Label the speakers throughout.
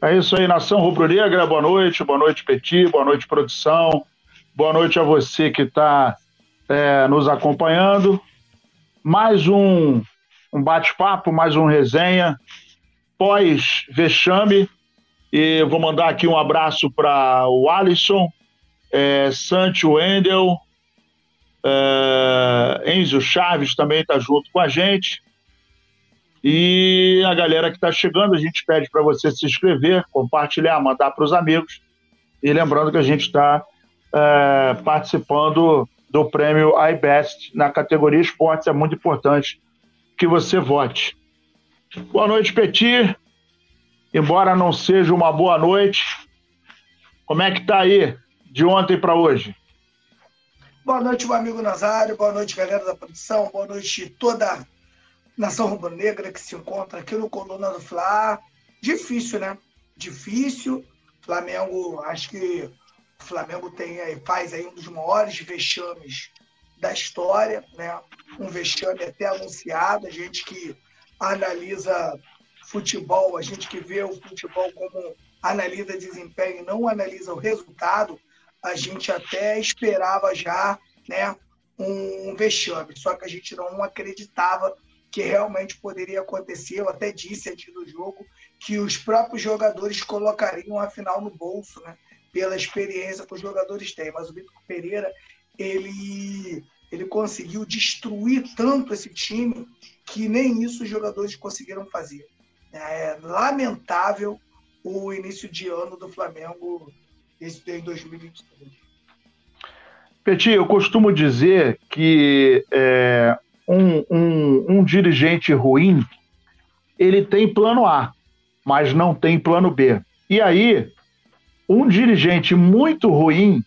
Speaker 1: É isso aí, Nação Rubro-Negra, boa noite, boa noite, Petit, boa noite, produção, boa noite a você que está é, nos acompanhando. Mais um, um bate-papo, mais um resenha, pós-vexame, e vou mandar aqui um abraço para o Alisson, é, Santi Wendel, é, Enzo Chaves também está junto com a gente. E a galera que está chegando, a gente pede para você se inscrever, compartilhar, mandar para os amigos. E lembrando que a gente está é, participando do prêmio iBest na categoria esportes. É muito importante que você vote. Boa noite, Petit. Embora não seja uma boa noite, como é que está aí de ontem para hoje?
Speaker 2: Boa noite, meu amigo Nazário. Boa noite, galera da produção. Boa noite, toda nação rubro-negra que se encontra aqui no Coluna do Fla. Difícil, né? Difícil. Flamengo, acho que o Flamengo tem, faz aí um dos maiores vexames da história, né? Um vexame até anunciado. A gente que analisa futebol, a gente que vê o futebol como analisa desempenho, não analisa o resultado, a gente até esperava já, né? Um vexame, só que a gente não acreditava que realmente poderia acontecer. Eu até disse antes do jogo que os próprios jogadores colocariam a final no bolso, né? Pela experiência que os jogadores têm. Mas o Vitor Pereira, ele, ele conseguiu destruir tanto esse time que nem isso os jogadores conseguiram fazer. É lamentável o início de ano do Flamengo em 2023.
Speaker 1: Petit, eu costumo dizer que é, um, um, um dirigente ruim, ele tem plano A, mas não tem plano B. E aí, um dirigente muito ruim,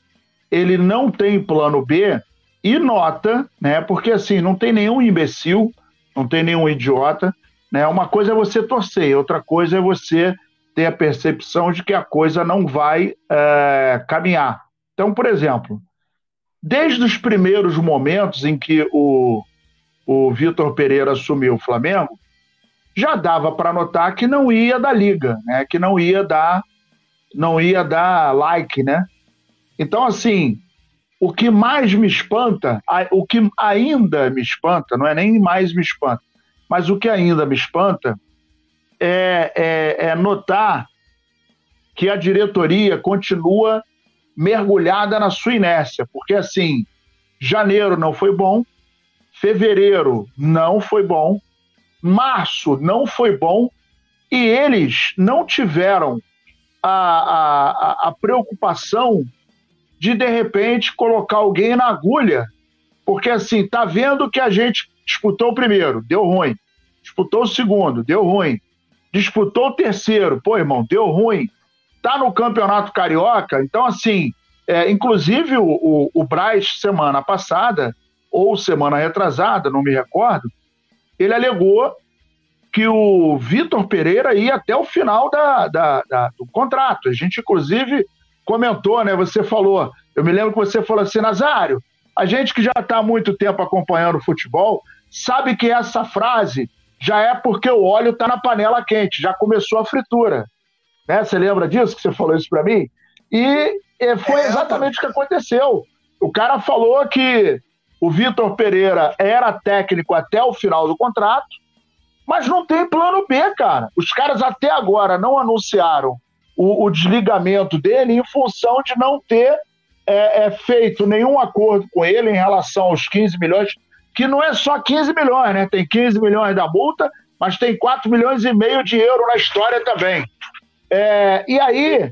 Speaker 1: ele não tem plano B e nota, né? Porque assim, não tem nenhum imbecil, não tem nenhum idiota, né? Uma coisa é você torcer, outra coisa é você ter a percepção de que a coisa não vai é, caminhar. Então, por exemplo, desde os primeiros momentos em que o, o Vitor Pereira assumiu o Flamengo, já dava para notar que não ia dar liga, né? Que não ia dar, não ia dar like, né? Então, assim, o que mais me espanta, o que ainda me espanta, não é nem mais me espanta, mas o que ainda me espanta é, é, é notar que a diretoria continua mergulhada na sua inércia, porque assim, janeiro não foi bom, Fevereiro não foi bom. Março não foi bom. E eles não tiveram a, a, a preocupação de, de repente, colocar alguém na agulha. Porque, assim, tá vendo que a gente disputou o primeiro, deu ruim. Disputou o segundo, deu ruim. Disputou o terceiro, pô, irmão, deu ruim. Tá no Campeonato Carioca, então, assim, é, inclusive o, o, o Braz, semana passada, ou semana retrasada, não me recordo, ele alegou que o Vitor Pereira ia até o final da, da, da, do contrato. A gente, inclusive, comentou, né? Você falou, eu me lembro que você falou assim, Nazário, a gente que já está há muito tempo acompanhando o futebol, sabe que essa frase já é porque o óleo está na panela quente, já começou a fritura. Né? Você lembra disso que você falou isso para mim? E, foi é, exatamente o que aconteceu. O cara falou que o Vitor Pereira era técnico até o final do contrato, mas não tem plano B, cara. Os caras até agora não anunciaram o, o desligamento dele em função de não ter é, é, feito nenhum acordo com ele em relação aos 15 milhões, que não é só 15 milhões, né? Tem 15 milhões da multa, mas tem 4 milhões e meio de euros na história também. É, e aí,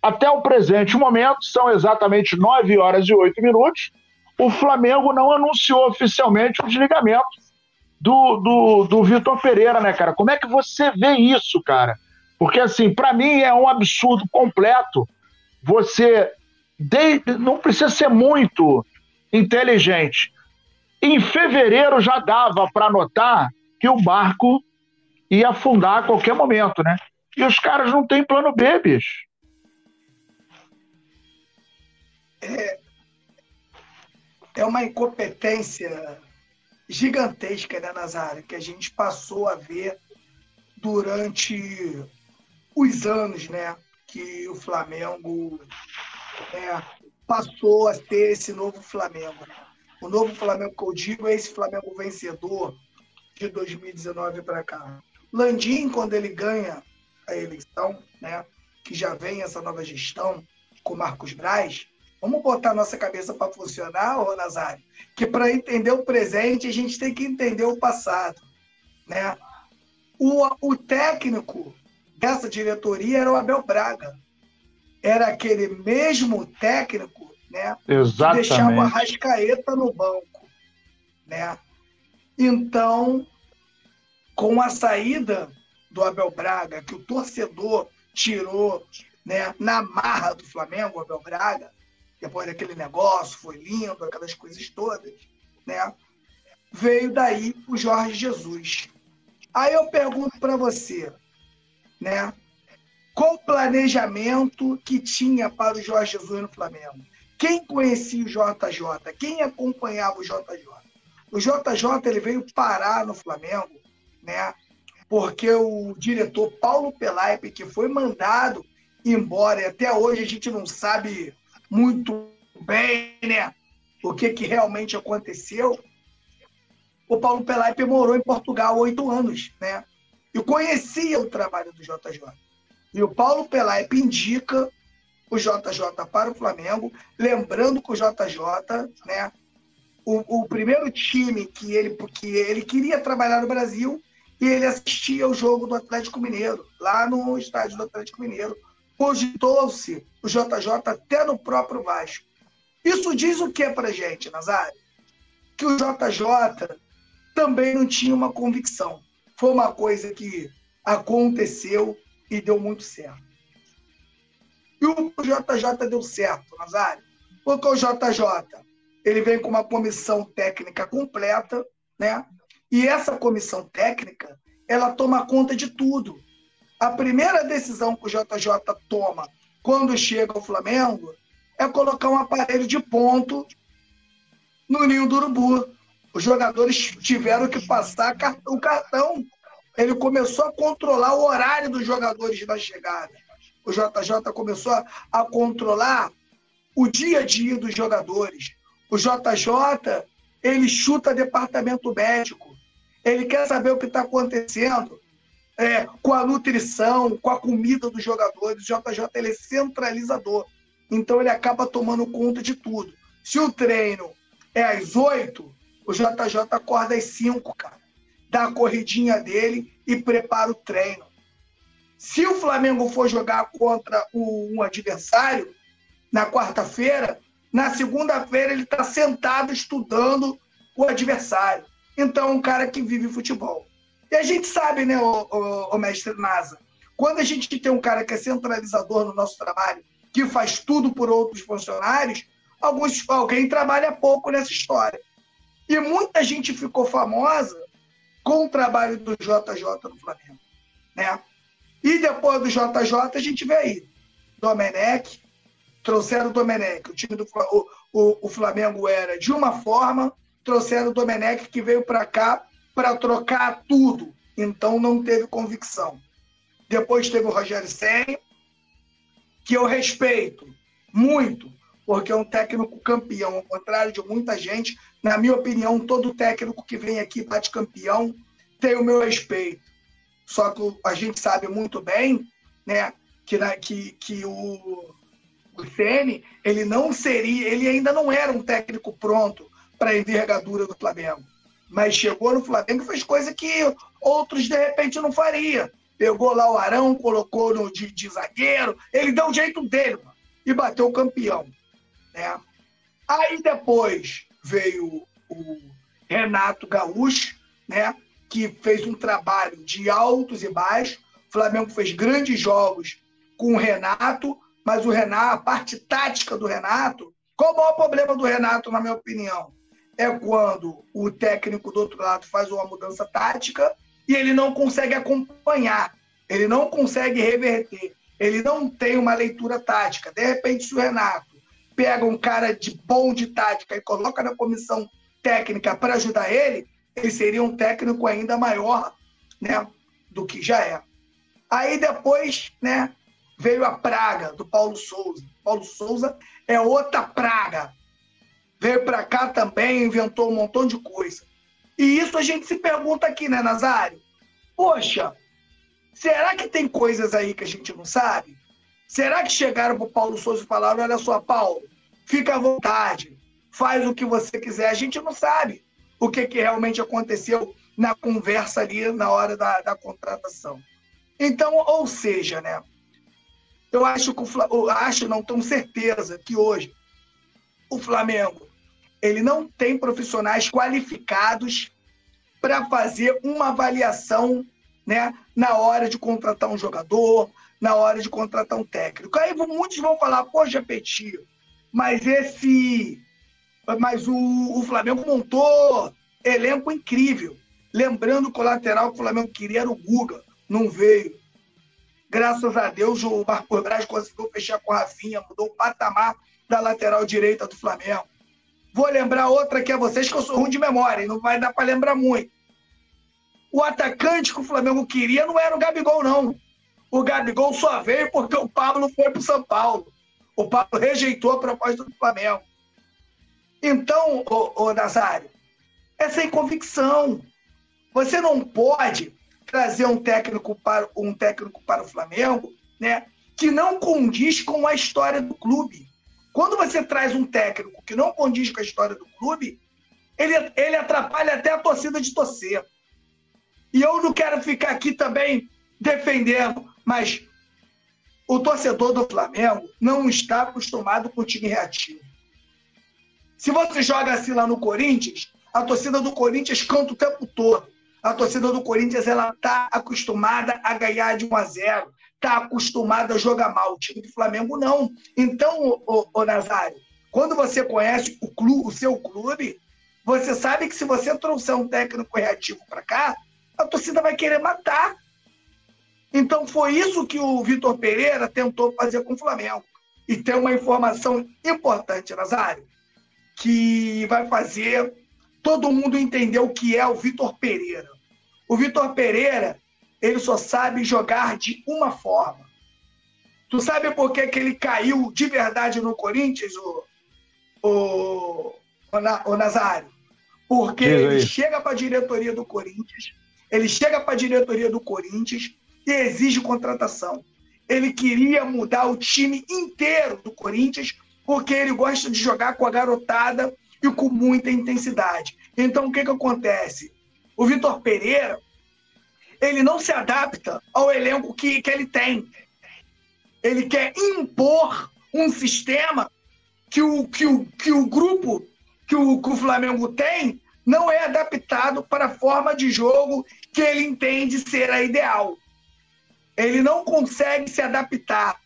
Speaker 1: até o presente momento, são exatamente 9 horas e 8 minutos o Flamengo não anunciou oficialmente o desligamento do, do, do Vitor Pereira, né, cara? Como é que você vê isso, cara? Porque, assim, para mim é um absurdo completo você. De... Não precisa ser muito inteligente. Em fevereiro já dava para notar que o barco ia afundar a qualquer momento, né? E os caras não têm plano B, bicho.
Speaker 2: É, é uma incompetência gigantesca, né, Nazário, que a gente passou a ver durante os anos, né, que o Flamengo é, passou a ter esse novo Flamengo. O novo Flamengo que eu digo é esse Flamengo vencedor de 2019 para cá. Landim, quando ele ganha a eleição, né, que já vem essa nova gestão com Marcos Braz, vamos botar nossa cabeça para funcionar, ô Nazário, que para entender o presente a gente tem que entender o passado. Né? O, o técnico dessa diretoria era o Abel Braga. Era aquele mesmo técnico né,
Speaker 1: Exatamente.
Speaker 2: que deixava a Rascaeta no banco. Né? Então, com a saída do Abel Braga, que o torcedor tirou né, na marra do Flamengo, o Abel Braga, depois daquele negócio, foi lindo, aquelas coisas todas, né? Veio daí o Jorge Jesus. Aí eu pergunto para você, né? Qual o planejamento que tinha para o Jorge Jesus no Flamengo? Quem conhecia o JJ? Quem acompanhava o JJ? O JJ ele veio parar no Flamengo, né? Porque o diretor Paulo Pelaipe, que foi mandado embora, e até hoje a gente não sabe muito bem, né? O que, que realmente aconteceu, o Paulo Pelaipe morou em Portugal oito anos, né? E conhecia o trabalho do JJ. E o Paulo Pelaipe indica o JJ para o Flamengo, lembrando que o JJ, né, o, o, primeiro time que ele, que ele queria trabalhar no Brasil e ele assistia o jogo do Atlético Mineiro, lá no estádio do Atlético Mineiro. Cogitou-se o JJ até no próprio Vasco. Isso diz o que para gente, Nazário? Que o JJ também não tinha uma convicção. Foi uma coisa que aconteceu e deu muito certo. E o JJ deu certo, Nazário, porque o JJ ele vem com uma comissão técnica completa, né? E essa comissão técnica, ela toma conta de tudo. A primeira decisão que o JJ toma quando chega ao Flamengo é colocar um aparelho de ponto no ninho do urubu. Os jogadores tiveram que passar o cartão. Ele começou a controlar o horário dos jogadores na chegada. O JJ começou a controlar o dia a dia dos jogadores. O JJ, ele chuta departamento médico. Ele quer saber o que está acontecendo é, com a nutrição, com a comida dos jogadores. O JJ ele é centralizador. Então ele acaba tomando conta de tudo. Se o treino é às oito, o JJ acorda às 5, cara. Dá a corridinha dele e prepara o treino. Se o Flamengo for jogar contra um adversário na quarta-feira, na segunda-feira ele está sentado estudando o adversário. Então, é um cara que vive futebol. E a gente sabe, né, o, o, o mestre Nasa, quando a gente tem um cara que é centralizador no nosso trabalho, que faz tudo por outros funcionários, alguns, alguém trabalha pouco nessa história. E muita gente ficou famosa com o trabalho do JJ no Flamengo. Né? E depois do JJ, a gente vê aí. Domenech, trouxeram o Domenech. O time do o, o, o Flamengo era de uma forma, trouxeram o Domenech que veio para cá para trocar tudo. Então não teve convicção. Depois teve o Rogério Senna, que eu respeito muito, porque é um técnico campeão, ao contrário de muita gente. Na minha opinião, todo técnico que vem aqui bate campeão tem o meu respeito. Só que a gente sabe muito bem né, que, na, que, que o, o Ceni ele não seria, ele ainda não era um técnico pronto para a envergadura do Flamengo. Mas chegou no Flamengo e fez coisa que outros de repente não faria. Pegou lá o Arão, colocou no de, de zagueiro, ele deu o jeito dele mano, e bateu o campeão. Né? Aí depois veio o Renato Gaúcho, né? que fez um trabalho de altos e baixos. O Flamengo fez grandes jogos com o Renato, mas o Renato, a parte tática do Renato, qual o maior problema do Renato, na minha opinião? É quando o técnico do outro lado faz uma mudança tática e ele não consegue acompanhar, ele não consegue reverter, ele não tem uma leitura tática. De repente, se o Renato pega um cara de bom de tática e coloca na comissão técnica para ajudar ele, ele seria um técnico ainda maior né, do que já é. Aí depois, né, veio a praga do Paulo Souza. Paulo Souza é outra praga. Veio para cá também, inventou um montão de coisa. E isso a gente se pergunta aqui, né, Nazário? Poxa, será que tem coisas aí que a gente não sabe? Será que chegaram para o Paulo Souza e falaram: olha só, Paulo, fica à vontade, faz o que você quiser? A gente não sabe o que, que realmente aconteceu na conversa ali na hora da, da contratação. Então, ou seja, né? Eu acho que o eu acho, não tenho certeza que hoje o Flamengo ele não tem profissionais qualificados para fazer uma avaliação, né, na hora de contratar um jogador, na hora de contratar um técnico. Aí muitos vão falar, poxa, Petit, mas esse, mas o, o Flamengo montou elenco incrível. Lembrando que o lateral que o Flamengo queria era o Guga, não veio. Graças a Deus, o Marcos Braz conseguiu fechar com a Rafinha, mudou o patamar da lateral direita do Flamengo. Vou lembrar outra que é vocês, que eu sou ruim de memória, e não vai dar para lembrar muito. O atacante que o Flamengo queria não era o Gabigol, não. O Gabigol só veio porque o Pablo foi para o São Paulo. O Pablo rejeitou a proposta do Flamengo. Então, ô, ô Nazário, é sem convicção. Você não pode trazer um técnico para um técnico para o Flamengo, né, que não condiz com a história do clube. Quando você traz um técnico que não condiz com a história do clube, ele, ele atrapalha até a torcida de torcer. E eu não quero ficar aqui também defendendo, mas o torcedor do Flamengo não está acostumado com o time reativo. Se você joga assim lá no Corinthians, a torcida do Corinthians canta o tempo todo. A torcida do Corinthians ela está acostumada a ganhar de 1 a 0, está acostumada a jogar mal. O time do Flamengo não. Então, o Nazário, quando você conhece o, clube, o seu clube, você sabe que se você trouxer um técnico reativo para cá, a torcida vai querer matar. Então foi isso que o Vitor Pereira tentou fazer com o Flamengo. E tem uma informação importante, Nazário, que vai fazer todo mundo entender o que é o Vitor Pereira. O Vitor Pereira, ele só sabe jogar de uma forma. Tu sabe por que, que ele caiu de verdade no Corinthians, o, o, o, Nazário? Porque ele chega para a diretoria do Corinthians, ele chega para a diretoria do Corinthians e exige contratação. Ele queria mudar o time inteiro do Corinthians porque ele gosta de jogar com a garotada e com muita intensidade. Então, o que, que acontece? O Vitor Pereira, ele não se adapta ao elenco que, que ele tem. Ele quer impor um sistema que o, que o, que o grupo que o, que o Flamengo tem não é adaptado para a forma de jogo que ele entende ser a ideal. Ele não consegue se adaptar.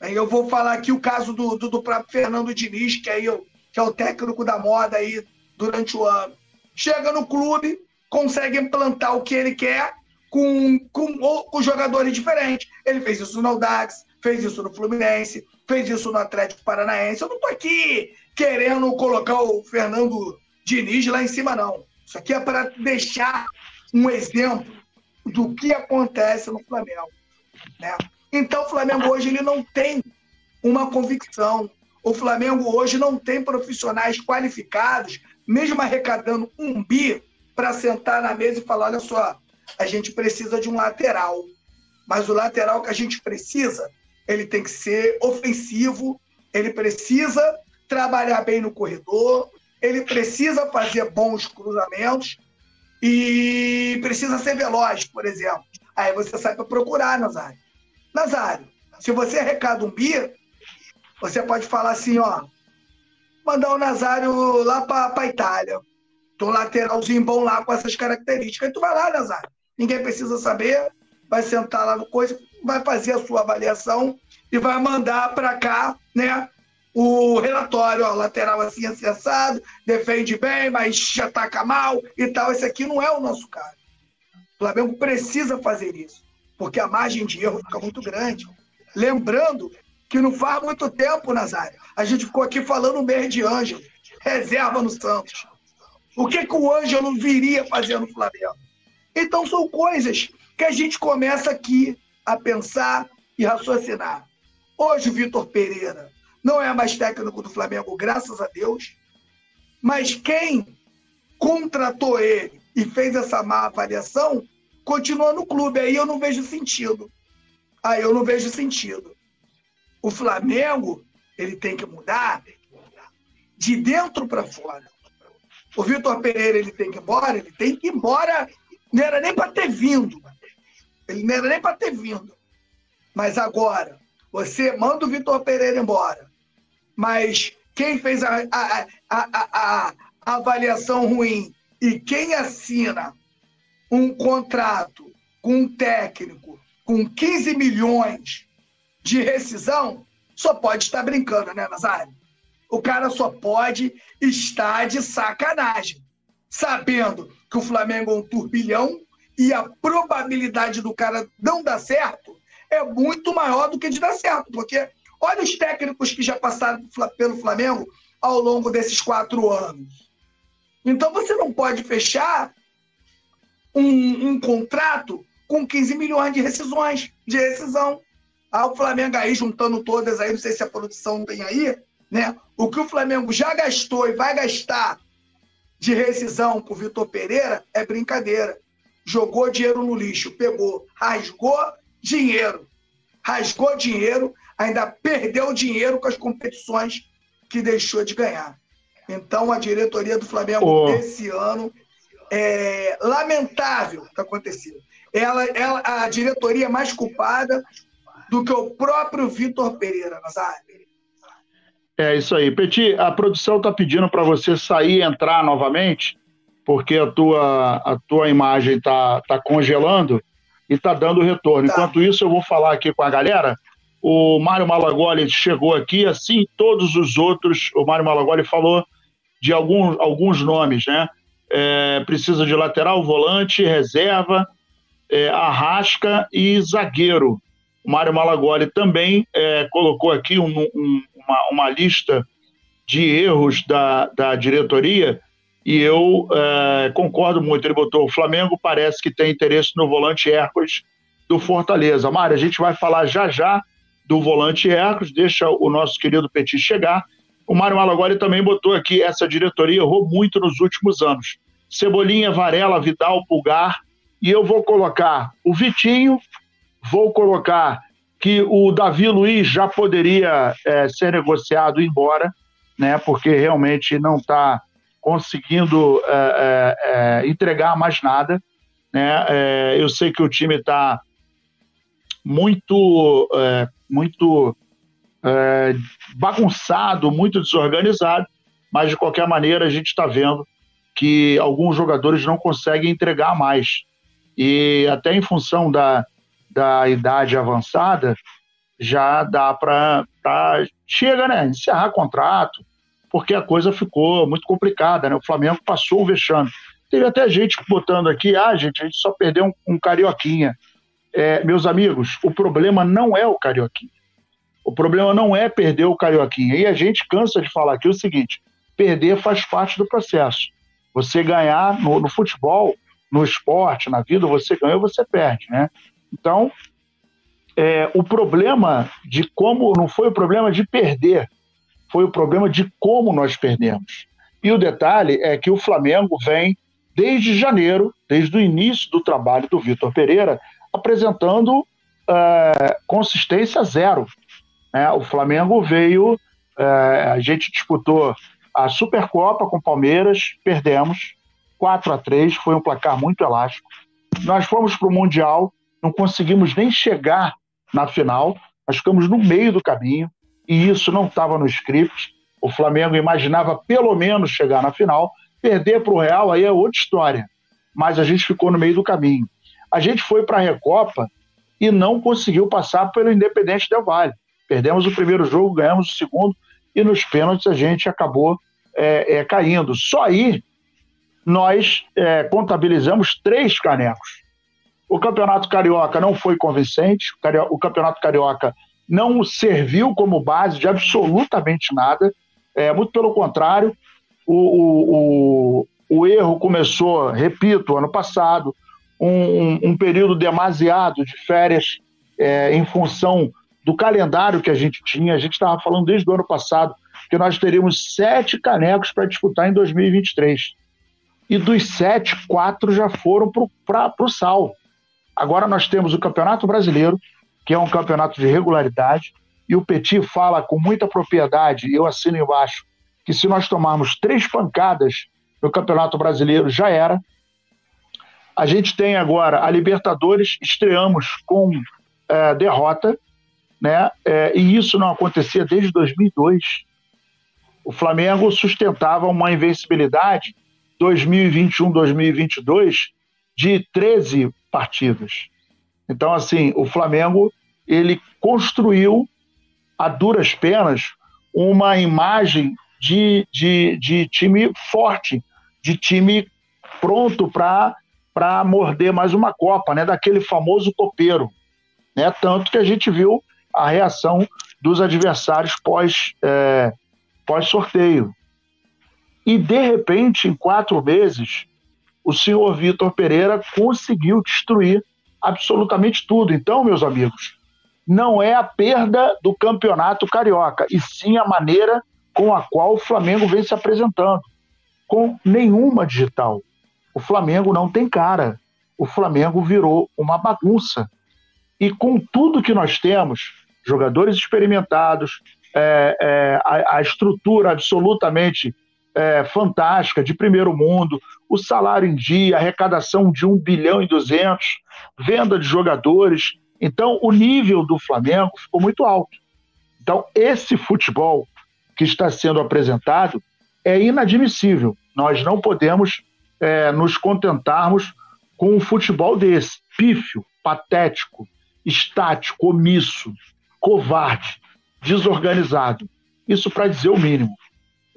Speaker 2: Aí eu vou falar aqui o caso do, do, do próprio Fernando Diniz, que, aí eu, que é o técnico da moda aí durante o ano chega no clube, consegue implantar o que ele quer com, com, com jogadores diferentes. Ele fez isso no Audax, fez isso no Fluminense, fez isso no Atlético Paranaense. Eu não estou aqui querendo colocar o Fernando Diniz lá em cima, não. Isso aqui é para deixar um exemplo do que acontece no Flamengo. Né? Então, o Flamengo hoje ele não tem uma convicção. O Flamengo hoje não tem profissionais qualificados mesmo arrecadando um bi para sentar na mesa e falar: olha só, a gente precisa de um lateral. Mas o lateral que a gente precisa, ele tem que ser ofensivo, ele precisa trabalhar bem no corredor, ele precisa fazer bons cruzamentos e precisa ser veloz, por exemplo. Aí você sai para procurar, Nazário. Nazário, se você arrecada um bi, você pode falar assim, ó, mandar o Nazário lá para a Itália. Tô lateralzinho bom lá com essas características. Aí tu vai lá, Nazário. Ninguém precisa saber. Vai sentar lá no coisa, vai fazer a sua avaliação e vai mandar para cá, né? O relatório, ó, lateral assim acessado, defende bem, mas ataca mal e tal. Esse aqui não é o nosso caso. O Flamengo precisa fazer isso, porque a margem de erro fica muito grande. Lembrando que não faz muito tempo, Nazário, a gente ficou aqui falando o mês de Ângelo, reserva no Santos. O que, que o Ângelo viria fazer no Flamengo? Então são coisas que a gente começa aqui a pensar e raciocinar. Hoje o Vitor Pereira não é mais técnico do Flamengo, graças a Deus, mas quem contratou ele e fez essa má avaliação continua no clube. Aí eu não vejo sentido. Aí eu não vejo sentido. O Flamengo, ele tem que mudar de dentro para fora. O Vitor Pereira, ele tem que ir embora, ele tem que ir embora. Não era nem para ter vindo. Ele não era nem para ter vindo. Mas agora, você manda o Vitor Pereira embora. Mas quem fez a, a, a, a, avaliação ruim e quem assina um contrato com um técnico com 15 milhões de rescisão, só pode estar brincando, né, Nazário? O cara só pode estar de sacanagem, sabendo que o Flamengo é um turbilhão e a probabilidade do cara não dar certo é muito maior do que de dar certo, porque olha os técnicos que já passaram pelo Flamengo ao longo desses quatro anos. Então você não pode fechar um, um contrato com 15 milhões de rescisões, de rescisão. Ah, o Flamengo aí, juntando todas aí, não sei se a produção tem aí, né? O que o Flamengo já gastou e vai gastar de rescisão com o Vitor Pereira é brincadeira. Jogou dinheiro no lixo, pegou, rasgou dinheiro. Rasgou dinheiro, ainda perdeu dinheiro com as competições que deixou de ganhar. Então, a diretoria do Flamengo oh. desse ano é lamentável o que aconteceu. Ela, ela, a diretoria é mais culpada do que o próprio Vitor Pereira, Nazário.
Speaker 1: É isso aí. Peti, a produção está pedindo para você sair e entrar novamente, porque a tua, a tua imagem está tá congelando e está dando retorno. Tá. Enquanto isso, eu vou falar aqui com a galera. O Mário Malagoli chegou aqui, assim todos os outros. O Mário Malagoli falou de alguns, alguns nomes, né? É, precisa de lateral, volante, reserva, é, arrasca e zagueiro. O Mário Malagoli também é, colocou aqui um, um, uma, uma, lista de erros da, da diretoria e eu é, concordo muito. Ele botou: o Flamengo parece que tem interesse no volante Hércules do Fortaleza. Mário, a gente vai falar já já do volante Hércules, deixa o nosso querido Petit chegar. O Mário Malagoli também botou aqui: essa diretoria errou muito nos últimos anos. Cebolinha, Varela, Vidal, Pulgar. E eu vou colocar o Vitinho, vou colocar que o Davi Luiz já poderia é, ser negociado embora, né, porque realmente não está conseguindo é, é, é, entregar mais nada. Né? É, eu sei que o time está muito, é, muito bagunçado, muito desorganizado, mas de qualquer maneira a gente está vendo que alguns jogadores não conseguem entregar mais. E até em função da, da idade avançada, já dá para. Chega, né? Encerrar contrato, porque a coisa ficou muito complicada, né? O Flamengo passou o vexame. Teve até gente botando aqui, ah, gente, a gente só perdeu um, um carioquinha. É, meus amigos, o problema não é o carioquinha. O problema não é perder o carioquinha. E a gente cansa de falar aqui o seguinte: perder faz parte do processo. Você ganhar no, no futebol, no esporte, na vida, você ganha ou você perde, né? Então, é, o problema de como não foi o problema de perder, foi o problema de como nós perdemos. E o detalhe é que o Flamengo vem desde janeiro, desde o início do trabalho do Vitor Pereira, apresentando é, consistência zero. Né? O Flamengo veio, é, a gente disputou a Supercopa com Palmeiras, perdemos 4 a 3 foi um placar muito elástico. Nós fomos para o Mundial, não conseguimos nem chegar na final, nós ficamos no meio do caminho, e isso não estava no script. O Flamengo imaginava pelo menos chegar na final, perder para o Real aí é outra história, mas a gente ficou no meio do caminho. A gente foi para a Recopa e não conseguiu passar pelo Independente Del Vale. Perdemos o primeiro jogo, ganhamos o segundo, e nos pênaltis a gente acabou é, é, caindo. Só aí nós é, contabilizamos três canecos. O Campeonato Carioca não foi convincente, o Campeonato Carioca não serviu como base de absolutamente nada, é, muito pelo contrário, o, o, o, o erro começou, repito, ano passado, um, um período demasiado de férias é, em função do calendário que a gente tinha. A gente estava falando desde o ano passado que nós teríamos sete canecos para disputar em 2023. E dos sete, quatro já foram para o sal. Agora nós temos o Campeonato Brasileiro, que é um campeonato de regularidade, e o Petit fala com muita propriedade, e eu assino embaixo, que se nós tomarmos três pancadas no Campeonato Brasileiro, já era. A gente tem agora a Libertadores, estreamos com é, derrota, né? É, e isso não acontecia desde 2002. O Flamengo sustentava uma invencibilidade 2021-2022 de 13 partidas. Então, assim, o Flamengo ele construiu a duras penas uma imagem de, de, de time forte, de time pronto para morder mais uma Copa, né? daquele famoso copeiro. Né? Tanto que a gente viu a reação dos adversários pós, é, pós sorteio. E de repente, em quatro meses, o senhor Vitor Pereira conseguiu destruir absolutamente tudo. Então, meus amigos, não é a perda do campeonato carioca, e sim a maneira com a qual o Flamengo vem se apresentando. Com nenhuma digital. O Flamengo não tem cara. O Flamengo virou uma bagunça. E com tudo que nós temos, jogadores experimentados, é, é, a, a, estrutura absolutamente é, fantástica, de primeiro mundo, o salário em dia, arrecadação de 1 bilhão e 200, venda de jogadores. Então, o nível do Flamengo ficou muito alto. Então, esse futebol que está sendo apresentado é inadmissível. Nós não podemos é, nos contentarmos com um futebol desse, pífio, patético, estático, omisso, covarde, desorganizado. Isso para dizer o mínimo.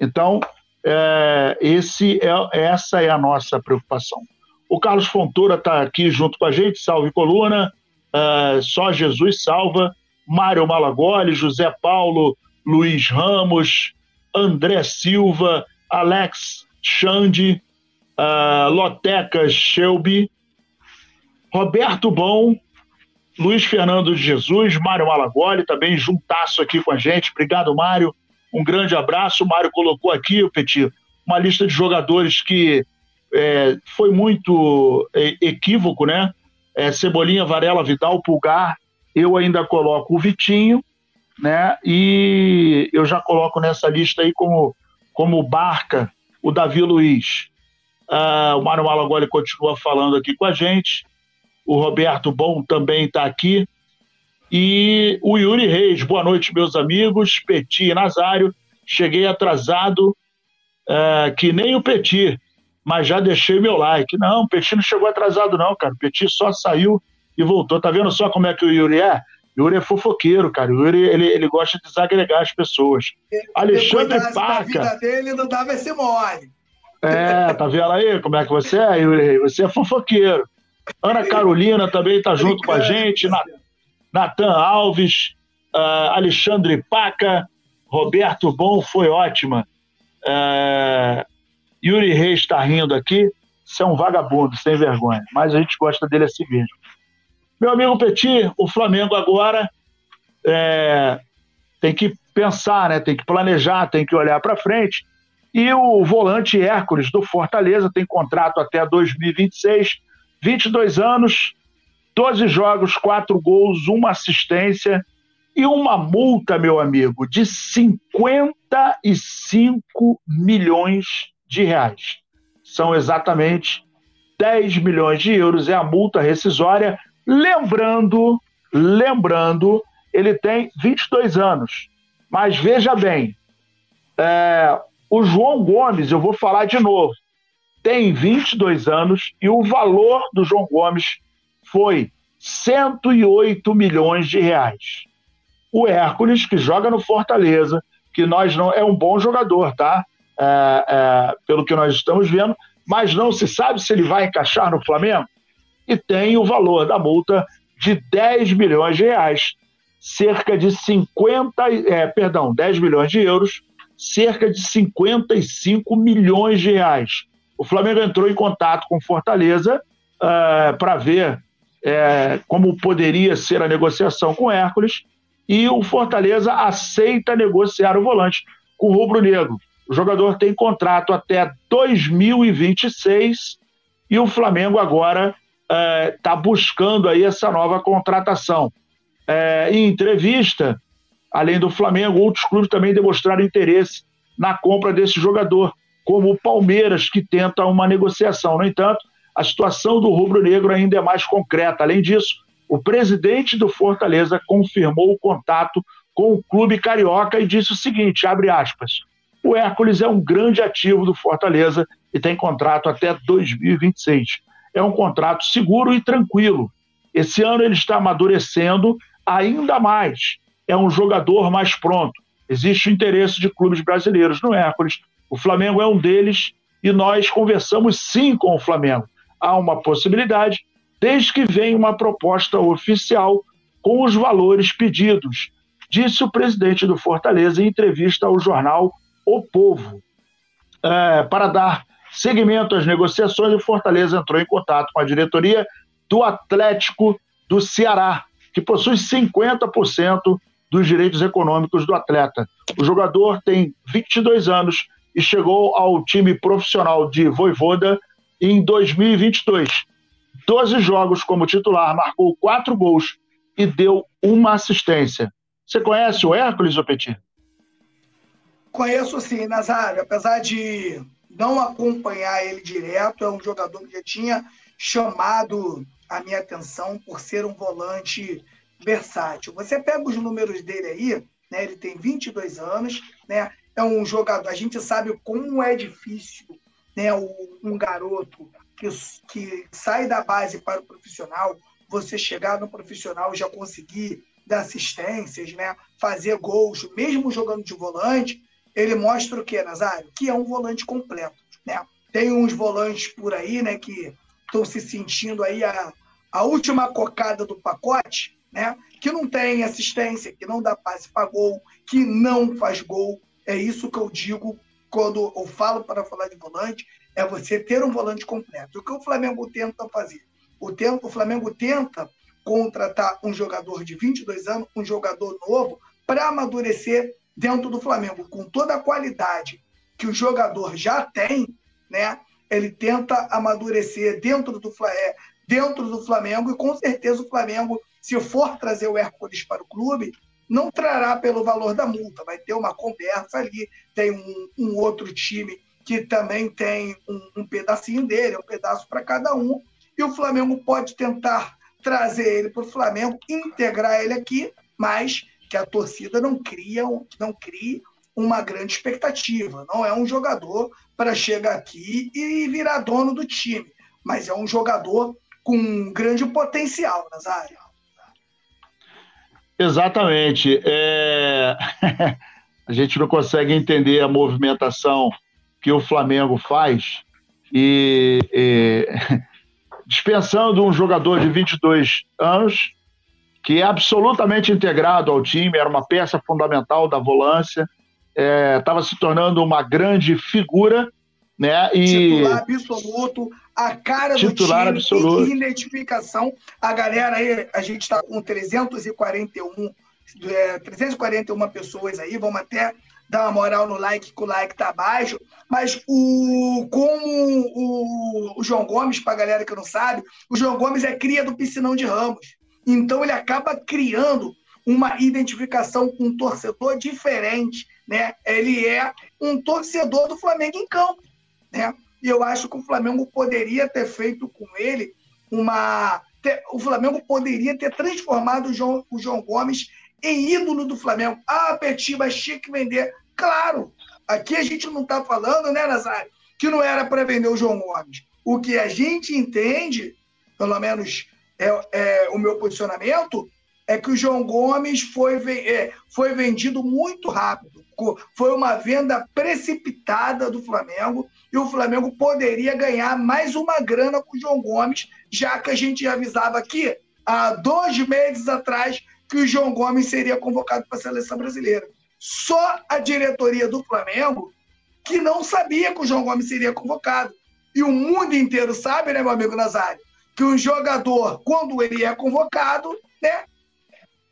Speaker 1: Então, é, esse é, essa é a nossa preocupação. O Carlos Fontoura está aqui junto com a gente, salve coluna, é, só Jesus salva, Mário Malagoli, José Paulo, Luiz Ramos, André Silva, Alex Xande, uh, Loteca Shelby, Roberto Bom, Luiz Fernando de Jesus, Mário Malagoli, também juntasso aqui com a gente. Obrigado, Mário. Um grande abraço. O Mário colocou aqui, Petit, uma lista de jogadores que é, foi muito é, equívoco, né? É, Cebolinha, Varela, Vidal, Pulgar. Eu ainda coloco o Vitinho, né? E eu já coloco nessa lista aí como, como Barca, o Davi Luiz. Uh, o Mário Malagoli continua falando aqui com a gente. O Roberto Bom também está aqui. E o Yuri Reis, boa noite, meus amigos. Petit e Nazário. Cheguei atrasado, uh, que nem o Petit, mas já deixei meu like. Não, o Petit não chegou atrasado, não, cara. O Petit só saiu e voltou. Tá vendo só como é que o Yuri é? Yuri é fofoqueiro, cara. Yuri, ele, ele gosta de desagregar as pessoas.
Speaker 2: Ele, Alexandre Paca. A vida dele não dava esse mole.
Speaker 1: É, tá vendo aí como é que você é, Yuri? Você é fofoqueiro. Ana Carolina também tá junto com a gente. Natan Alves, uh, Alexandre Paca, Roberto Bom, foi ótima. Uh, Yuri Reis está rindo aqui. Você é um vagabundo, sem vergonha. Mas a gente gosta dele assim mesmo. Meu amigo Petit, o Flamengo agora é, tem que pensar, né? tem que planejar, tem que olhar para frente. E o volante Hércules do Fortaleza tem contrato até 2026, 22 anos, 12 jogos, 4 gols, uma assistência e uma multa, meu amigo, de 55 milhões de reais. São exatamente 10 milhões de euros, é a multa rescisória Lembrando, lembrando, ele tem 22 anos. Mas veja bem, é, o João Gomes, eu vou falar de novo, tem 22 anos e o valor do João Gomes foi 108 milhões de reais. O Hércules, que joga no Fortaleza, que nós não é um bom jogador, tá? É, é, pelo que nós estamos vendo, mas não se sabe se ele vai encaixar no Flamengo e tem o valor da multa de 10 milhões de reais, cerca de 50, é, perdão, 10 milhões de euros, cerca de 55 milhões de reais. O Flamengo entrou em contato com Fortaleza uh, para ver é, como poderia ser a negociação com Hércules, e o Fortaleza aceita negociar o volante com o Rubro Negro. O jogador tem contrato até 2026 e o Flamengo agora está é, buscando aí essa nova contratação. É, em entrevista, além do Flamengo, outros clubes também demonstraram interesse na compra desse jogador, como o Palmeiras, que tenta uma negociação. No entanto, a situação do rubro-negro ainda é mais concreta. Além disso, o presidente do Fortaleza confirmou o contato com o clube carioca e disse o seguinte, abre aspas, o Hércules é um grande ativo do Fortaleza e tem contrato até 2026. É um contrato seguro e tranquilo. Esse ano ele está amadurecendo ainda mais. É um jogador mais pronto. Existe o interesse de clubes brasileiros no Hércules. O Flamengo é um deles e nós conversamos sim com o Flamengo. Há uma possibilidade, desde que venha uma proposta oficial com os valores pedidos, disse o presidente do Fortaleza em entrevista ao jornal o povo. É, para dar seguimento às negociações, o Fortaleza entrou em contato com a diretoria do Atlético do Ceará, que possui 50% dos direitos econômicos do atleta. O jogador tem 22 anos e chegou ao time profissional de Voivoda em 2022. 12 jogos como titular, marcou quatro gols e deu uma assistência. Você conhece o Hércules, Petit?
Speaker 2: Conheço sim, Nazário, apesar de não acompanhar ele direto, é um jogador que já tinha chamado a minha atenção por ser um volante versátil. Você pega os números dele aí, né? Ele tem 22 anos, né? É um jogador, a gente sabe como é difícil, né, um garoto que, que sai da base para o profissional, você chegar no profissional já conseguir dar assistências, né, fazer gols, mesmo jogando de volante, ele mostra o que, Nazário? Que é um volante completo. Né? Tem uns volantes por aí né, que estão se sentindo aí a, a última cocada do pacote, né? que não tem assistência, que não dá passe para gol, que não faz gol. É isso que eu digo quando eu falo para falar de volante, é você ter um volante completo. O que o Flamengo tenta fazer? O, tempo, o Flamengo tenta contratar um jogador de 22 anos, um jogador novo, para amadurecer dentro do Flamengo, com toda a qualidade que o jogador já tem, né? Ele tenta amadurecer dentro do, é, dentro do Flamengo e com certeza o Flamengo, se for trazer o Hércules para o clube, não trará pelo valor da multa, vai ter uma conversa ali, tem um, um outro time que também tem um, um pedacinho dele, um pedaço para cada um, e o Flamengo pode tentar trazer ele para o Flamengo, integrar ele aqui, mas que a torcida não cria, não crie uma grande expectativa. Não é um jogador para chegar aqui e virar dono do time, mas é um jogador com um grande potencial nas áreas.
Speaker 1: Exatamente. É... a gente não consegue entender a movimentação que o Flamengo faz e, e... dispensando um jogador de 22 anos que é absolutamente integrado ao time, era uma peça fundamental da volância, estava é, se tornando uma grande figura, né?
Speaker 2: E... Titular absoluto, a cara Titular do time, absoluto. identificação. A galera aí, a gente está com 341, é, 341 pessoas aí, vamos até dar uma moral no like, que o like tá baixo. Mas o como o, o João Gomes, para a galera que não sabe, o João Gomes é cria do Piscinão de Ramos. Então ele acaba criando uma identificação com um torcedor diferente, né? Ele é um torcedor do Flamengo em campo, né? E eu acho que o Flamengo poderia ter feito com ele uma o Flamengo poderia ter transformado o João, o João Gomes em ídolo do Flamengo. Ah, Petiba tinha que vender. Claro, aqui a gente não está falando, né, Nazário, que não era para vender o João Gomes. O que a gente entende, pelo menos é, é, o meu posicionamento é que o João Gomes foi, é, foi vendido muito rápido. Foi uma venda precipitada do Flamengo e o Flamengo poderia ganhar mais uma grana com o João Gomes, já que a gente avisava aqui há dois meses atrás que o João Gomes seria convocado para a seleção brasileira. Só a diretoria do Flamengo que não sabia que o João Gomes seria convocado. E o mundo inteiro sabe, né, meu amigo Nazário? que um jogador, quando ele é convocado, né,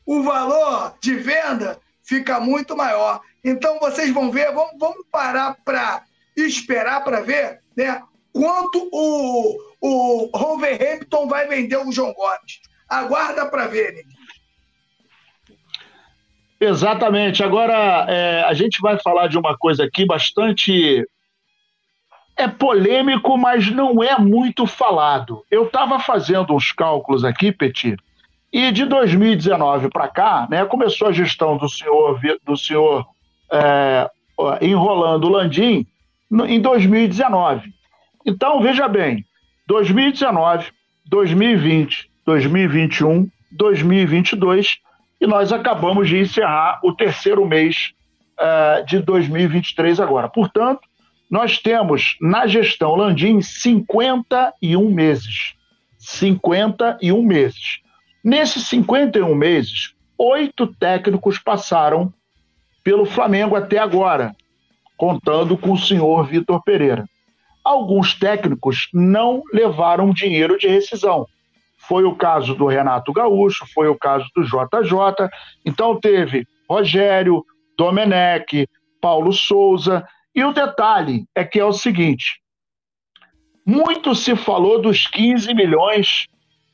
Speaker 2: o valor de venda fica muito maior. Então vocês vão ver, vamos, vamos parar para esperar para ver né, quanto o, o Wolverhampton vai vender o João Gomes. Aguarda para ver, Nick.
Speaker 1: Exatamente. Agora, é, a gente vai falar de uma coisa aqui bastante. É polêmico, mas não é muito falado. Eu estava fazendo uns cálculos aqui, Petit, e de 2019 para cá, né, começou a gestão do senhor, do senhor é, enrolando o Landim em 2019. Então, veja bem, 2019, 2020, 2021, 2022 e nós acabamos de encerrar o terceiro mês uh, de 2023 agora. Portanto, nós temos na gestão Landim 51 meses. 51 meses. Nesses 51 meses, oito técnicos passaram pelo Flamengo até agora, contando com o senhor Vitor Pereira. Alguns técnicos não levaram dinheiro de rescisão. Foi o caso do Renato Gaúcho, foi o caso do JJ. Então teve Rogério, Domenech, Paulo Souza. E o detalhe é que é o seguinte: muito se falou dos 15 milhões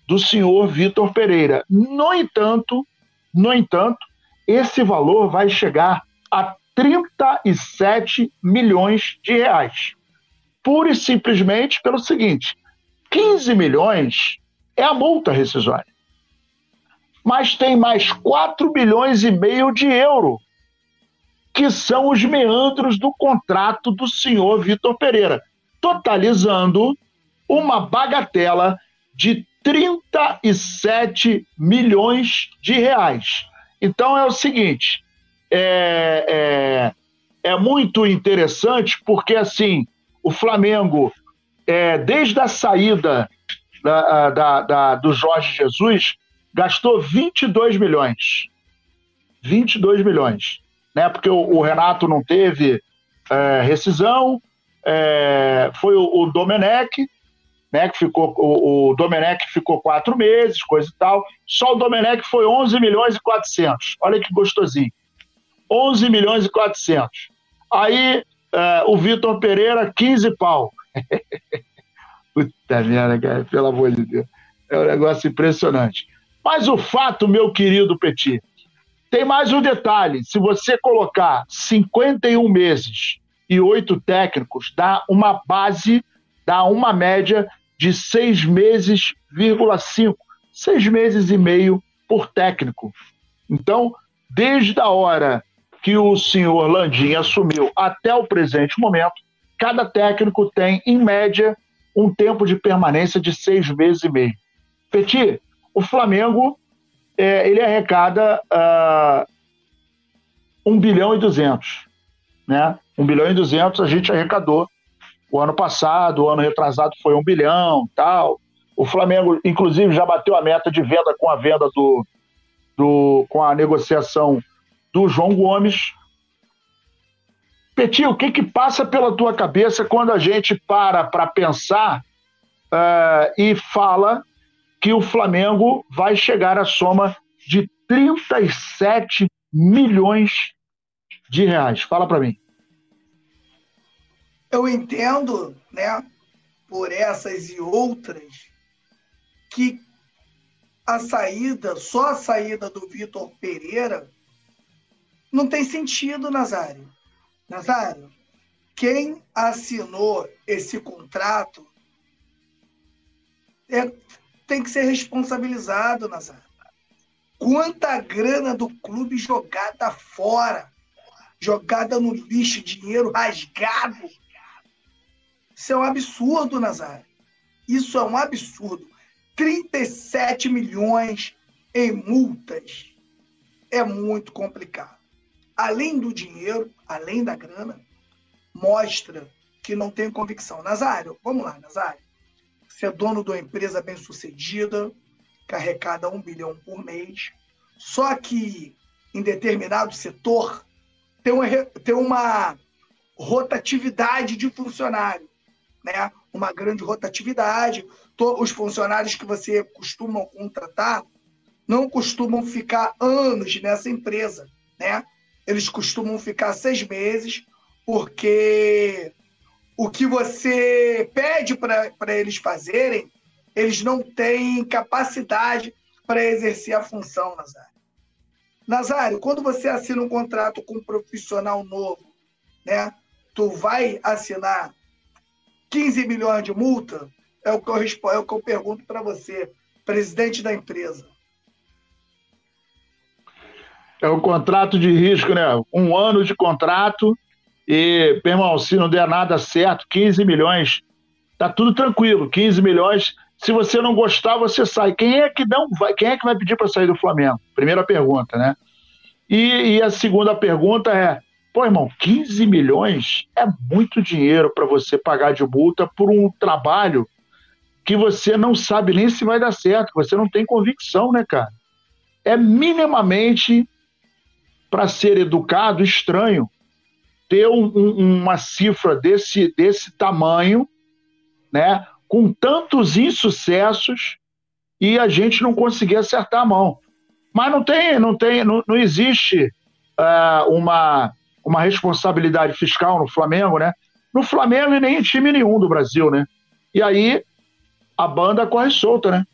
Speaker 1: do senhor Vitor Pereira. No entanto, no entanto, esse valor vai chegar a 37 milhões de reais. Pura e simplesmente pelo seguinte: 15 milhões é a multa rescisória. Mas tem mais 4 bilhões e meio de euro, que são os meandros do contrato do senhor Vitor Pereira, totalizando uma bagatela de 37 milhões de reais. Então é o seguinte, é, é, é muito interessante porque assim o Flamengo, é, desde a saída da, da, da, do Jorge Jesus, gastou 22 milhões. 22 milhões. Né? Porque o, o Renato não teve é, rescisão, é, foi o, o Domenech, né, que ficou, o, o Domenech ficou quatro meses, coisa e tal. Só o Domenech foi 11 milhões e 400. Olha que gostosinho. 11 milhões e 400. Aí é, o Vitor Pereira, 15 pau. Puta merda, cara, pelo amor de Deus. É um negócio impressionante. Mas o fato, meu querido Petit, tem mais um detalhe. Se você colocar 51 meses e oito técnicos, dá uma base, dá uma média de seis meses, vírgula cinco, seis meses e meio por técnico. Então, desde a hora que o senhor Landim assumiu até o presente momento, cada técnico tem, em média, um tempo de permanência de seis meses e meio. Petit, o Flamengo é, ele arrecada uh, 1 bilhão e 200. Né? 1 bilhão e 200 a gente arrecadou o ano passado, o ano retrasado foi 1 bilhão tal. O Flamengo, inclusive, já bateu a meta de venda com a venda do, do com a negociação do João Gomes. Petit, o que, que passa pela tua cabeça quando a gente para para pensar uh, e fala que o Flamengo vai chegar à soma de 37 milhões de reais? Fala para mim.
Speaker 2: Eu entendo, né, por essas e outras, que a saída, só a saída do Vitor Pereira, não tem sentido, Nazário. Nazário, quem assinou esse contrato é, tem que ser responsabilizado, Nazário. Quanta grana do clube jogada fora, jogada no lixo, dinheiro rasgado. Isso é um absurdo, Nazário. Isso é um absurdo. 37 milhões em multas é muito complicado além do dinheiro, além da grana, mostra que não tem convicção. Nazário, vamos lá, Nazário. Você é dono de uma empresa bem-sucedida, que arrecada um bilhão por mês, só que em determinado setor tem uma, tem uma rotatividade de funcionário. Né? uma grande rotatividade. Os funcionários que você costuma contratar não costumam ficar anos nessa empresa, né? Eles costumam ficar seis meses, porque o que você pede para eles fazerem, eles não têm capacidade para exercer a função, Nazário. Nazário, quando você assina um contrato com um profissional novo, né? Tu vai assinar 15 milhões de multa? É o que eu, respondo, é o que eu pergunto para você, presidente da empresa.
Speaker 1: É o contrato de risco, né? Um ano de contrato e, meu irmão, se não der nada certo, 15 milhões, tá tudo tranquilo. 15 milhões, se você não gostar, você sai. Quem é que não vai, quem é que vai pedir para sair do Flamengo? Primeira pergunta, né? E, e a segunda pergunta é: Pô, irmão, 15 milhões é muito dinheiro para você pagar de multa por um trabalho que você não sabe nem se vai dar certo, você não tem convicção, né, cara? É minimamente para ser educado estranho ter um, um, uma cifra desse, desse tamanho, né, com tantos insucessos e a gente não conseguir acertar a mão. Mas não tem, não tem, não, não existe uh, uma uma responsabilidade fiscal no Flamengo, né? No Flamengo e nem em time nenhum do Brasil, né? E aí a banda corre solta, né?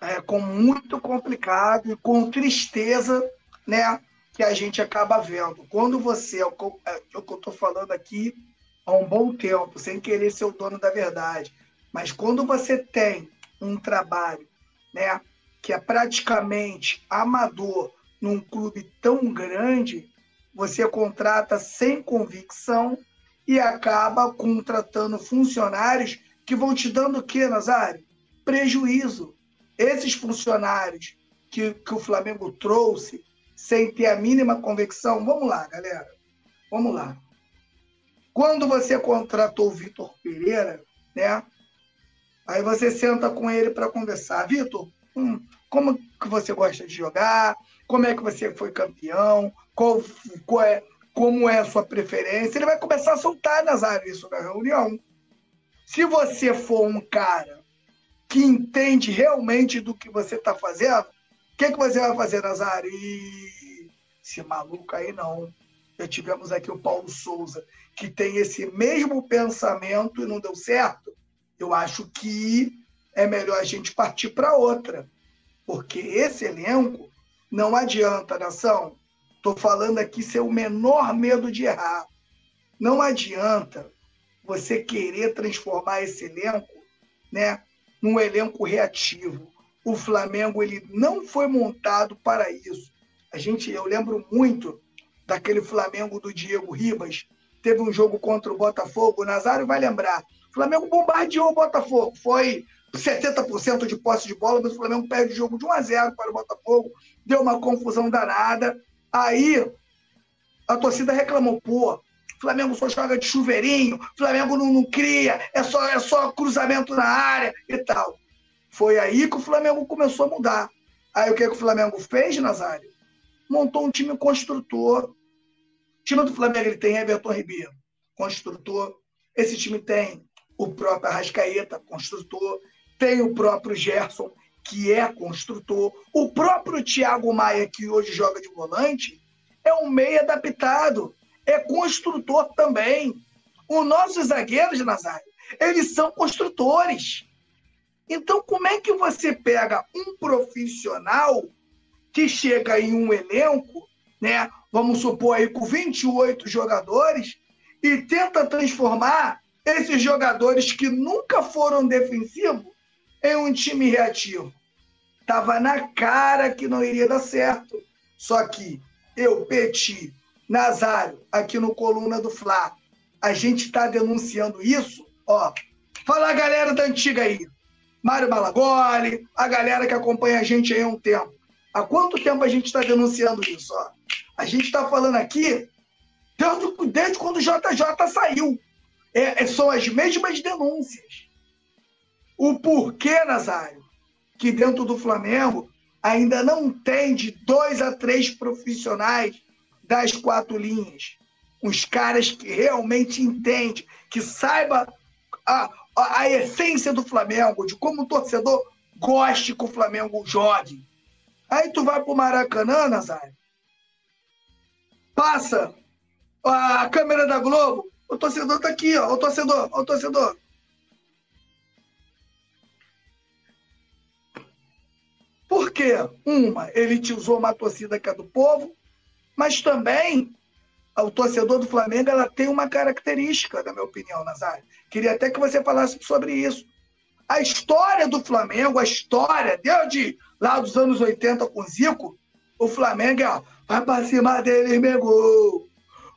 Speaker 2: É, com muito complicado e com tristeza, né? Que a gente acaba vendo. Quando você, é o que eu é estou falando aqui há um bom tempo, sem querer ser o dono da verdade, mas quando você tem um trabalho, né? Que é praticamente amador num clube tão grande, você contrata sem convicção e acaba contratando funcionários que vão te dando o quê, Nazário? Prejuízo. Esses funcionários que, que o Flamengo trouxe sem ter a mínima convicção, vamos lá, galera, vamos lá. Quando você contratou o Vitor Pereira, né? Aí você senta com ele para conversar. Vitor, hum, como que você gosta de jogar? como é que você foi campeão, qual, qual é, como é a sua preferência. Ele vai começar a soltar nas áreas isso na reunião. Se você for um cara que entende realmente do que você está fazendo, que, que você vai fazer, Nazário? E esse maluco aí não. Já tivemos aqui o Paulo Souza, que tem esse mesmo pensamento e não deu certo. Eu acho que é melhor a gente partir para outra. Porque esse elenco não adianta, nação. Estou falando aqui ser o menor medo de errar. Não adianta você querer transformar esse elenco né, num elenco reativo. O Flamengo ele não foi montado para isso. A gente, eu lembro muito daquele Flamengo do Diego Ribas. Teve um jogo contra o Botafogo, o Nazário vai lembrar. O Flamengo bombardeou o Botafogo. Foi 70% de posse de bola, mas o Flamengo perde o jogo de 1 a 0 para o Botafogo, deu uma confusão danada. Aí a torcida reclamou, pô, Flamengo só joga de chuveirinho, Flamengo não, não cria, é só, é só cruzamento na área e tal. Foi aí que o Flamengo começou a mudar. Aí o que, que o Flamengo fez, Nazário? Montou um time construtor. O time do Flamengo ele tem Everton Ribeiro, construtor. Esse time tem o próprio Arrascaeta, construtor tem o próprio Gerson, que é construtor, o próprio Thiago Maia, que hoje joga de volante, é um meio adaptado, é construtor também. Os nossos zagueiros, Nazário, eles são construtores. Então, como é que você pega um profissional que chega em um elenco, né? Vamos supor aí com 28 jogadores e tenta transformar esses jogadores que nunca foram defensivos em um time reativo. Tava na cara que não iria dar certo. Só que eu, Peti, Nazário, aqui no Coluna do Fla, a gente está denunciando isso, ó. Fala galera da antiga aí. Mário Malagoli, a galera que acompanha a gente aí há um tempo. Há quanto tempo a gente está denunciando isso? Ó? A gente está falando aqui desde, desde quando o JJ saiu. É, é, são as mesmas denúncias. O porquê, Nazário, que dentro do Flamengo ainda não tem de dois a três profissionais das quatro linhas. Uns caras que realmente entendem, que saiba a, a, a essência do Flamengo, de como o torcedor goste que o Flamengo jogue. Aí tu vai pro Maracanã, Nazário, passa a câmera da Globo, o torcedor tá aqui, ó, o torcedor, o torcedor. Por quê? Uma, ele te usou uma torcida que é do povo, mas também o torcedor do Flamengo ela tem uma característica, na minha opinião, Nazário. Queria até que você falasse sobre isso. A história do Flamengo, a história, desde lá dos anos 80 com o Zico, o Flamengo é, ó, vai pra cima dele, meu gol.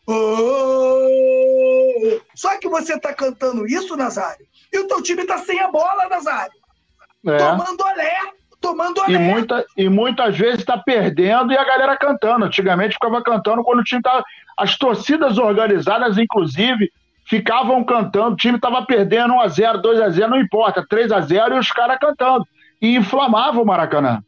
Speaker 2: Oh! Só que você tá cantando isso, Nazário, e o teu time tá sem a bola, Nazário. É. Tomando olé, tomando olé.
Speaker 1: E, muita, e muitas vezes tá perdendo e a galera cantando. Antigamente ficava cantando quando o time tava. As torcidas organizadas, inclusive, ficavam cantando. O time tava perdendo 1x0, 2x0, não importa, 3x0 e os caras cantando. E inflamava o Maracanã.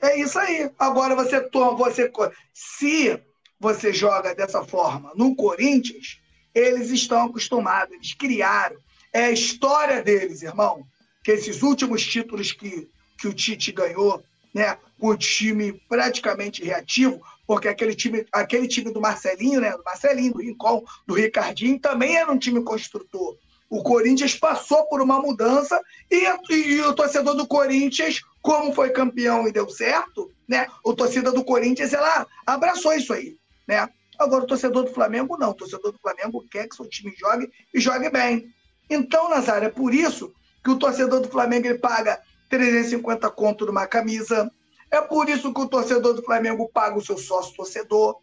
Speaker 2: É isso aí. Agora você toma, você se você joga dessa forma no Corinthians, eles estão acostumados, eles criaram. É a história deles, irmão. Que esses últimos títulos que, que o Tite ganhou, né, com o time praticamente reativo, porque aquele time, aquele time do Marcelinho, né, do Marcelinho, do Rincon, do Ricardinho, também era um time construtor. O Corinthians passou por uma mudança e, e, o torcedor do Corinthians, como foi campeão e deu certo, né? O torcedor do Corinthians ela abraçou isso aí né? Agora, o torcedor do Flamengo não. O torcedor do Flamengo quer que seu time jogue e jogue bem. Então, Nazário, é por isso que o torcedor do Flamengo ele paga 350 conto numa camisa. É por isso que o torcedor do Flamengo paga o seu sócio torcedor.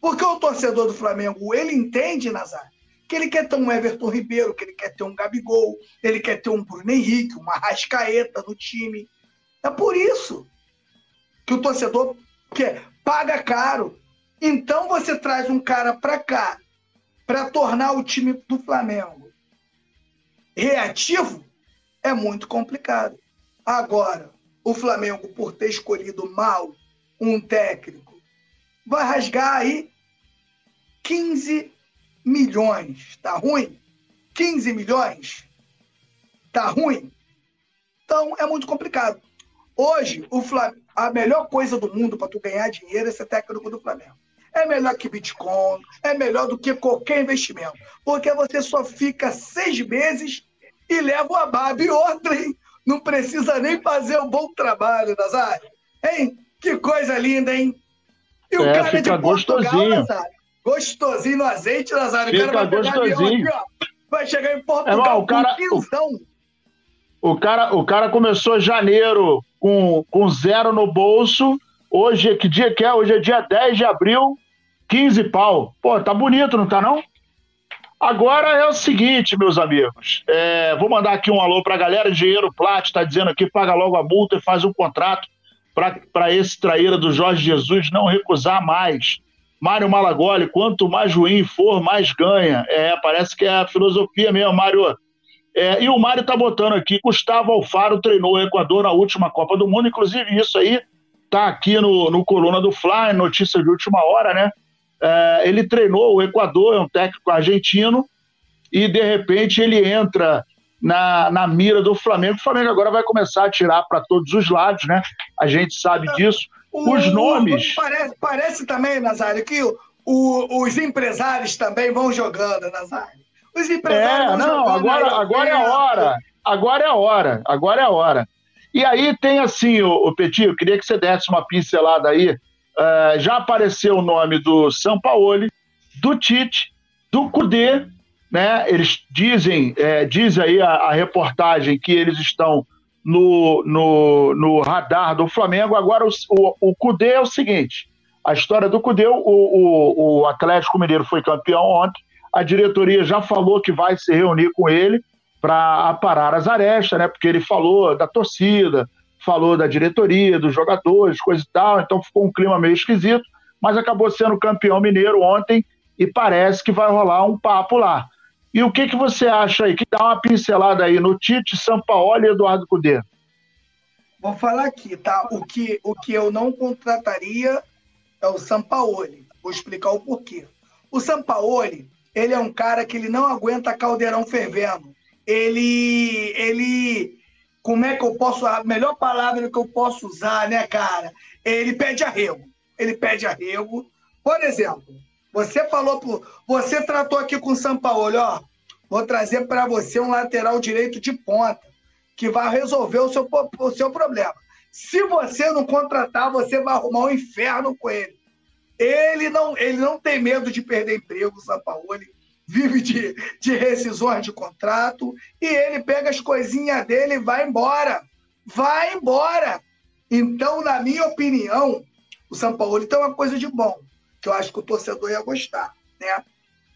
Speaker 2: Porque o torcedor do Flamengo, ele entende, Nazário, que ele quer ter um Everton Ribeiro, que ele quer ter um Gabigol, ele quer ter um Bruno Henrique, uma Rascaeta no time. É por isso que o torcedor quer, paga caro. Então você traz um cara para cá para tornar o time do Flamengo reativo é muito complicado. Agora, o Flamengo, por ter escolhido mal um técnico, vai rasgar aí 15 milhões. Tá ruim? 15 milhões? Tá ruim? Então é muito complicado. Hoje, o Flamengo, a melhor coisa do mundo para tu ganhar dinheiro é ser técnico do Flamengo é melhor que Bitcoin, é melhor do que qualquer investimento. Porque você só fica seis meses e leva uma barba e outra, hein? Não precisa nem fazer um bom trabalho, Nazário. Hein? Que coisa linda, hein?
Speaker 1: E o é, cara fica de Portugal, gostosinho.
Speaker 2: Nazário. Gostosinho no azeite, Nazário.
Speaker 1: Fica o cara vai gostosinho. Aqui,
Speaker 2: vai chegar em Portugal é, o cara, com
Speaker 1: o, o, cara, o cara começou janeiro com, com zero no bolso. Hoje, que dia que é? Hoje é dia 10 de abril 15 pau. Pô, tá bonito, não tá não? Agora é o seguinte, meus amigos. É, vou mandar aqui um alô pra galera. Engenheiro Plat está dizendo aqui: paga logo a multa e faz um contrato para esse traíra do Jorge Jesus não recusar mais. Mário Malagoli, quanto mais ruim for, mais ganha. É, parece que é a filosofia mesmo, Mário. É, e o Mário tá botando aqui: Gustavo Alfaro treinou o Equador na última Copa do Mundo. Inclusive, isso aí tá aqui no, no Coluna do Fly, notícia de última hora, né? É, ele treinou o Equador, é um técnico argentino, e de repente ele entra na, na mira do Flamengo. O Flamengo agora vai começar a tirar para todos os lados, né? A gente sabe disso. Os o, nomes.
Speaker 2: Parece, parece, também, Nazário, que o, o, os empresários também vão jogando, Nazário. Os empresários.
Speaker 1: É, não, agora, agora é a hora. Agora é a hora. Agora é a hora. E aí tem assim, o, o Petit, eu queria que você desse uma pincelada aí Uh, já apareceu o nome do Sampaoli, do Tite, do Cudê, né? Eles dizem, é, diz aí a, a, reportagem que eles estão no, no, no radar do Flamengo. Agora o, o, o Cudê é o seguinte: a história do Cudê, o, o, o Atlético Mineiro foi campeão ontem, a diretoria já falou que vai se reunir com ele para aparar as arestas, né? Porque ele falou da torcida, falou da diretoria, dos jogadores, coisa e tal, então ficou um clima meio esquisito, mas acabou sendo campeão mineiro ontem e parece que vai rolar um papo lá. E o que, que você acha aí? Que dá uma pincelada aí no Tite, Sampaoli e Eduardo Cudê.
Speaker 2: Vou falar aqui, tá? O que, o que eu não contrataria é o Sampaoli. Vou explicar o porquê. O Sampaoli, ele é um cara que ele não aguenta caldeirão fervendo. Ele, ele, como é que eu posso, a melhor palavra que eu posso usar, né, cara? Ele pede arrego. Ele pede arrego. Por exemplo, você falou, por, você tratou aqui com o Sampaoli, ó, vou trazer para você um lateral direito de ponta que vai resolver o seu, o seu problema. Se você não contratar, você vai arrumar um inferno com ele. Ele não, ele não tem medo de perder emprego, o Sampaoli vive de, de rescisões de contrato e ele pega as coisinhas dele e vai embora. Vai embora. Então, na minha opinião, o Sampaoli tem uma coisa de bom, que eu acho que o torcedor ia gostar. Né?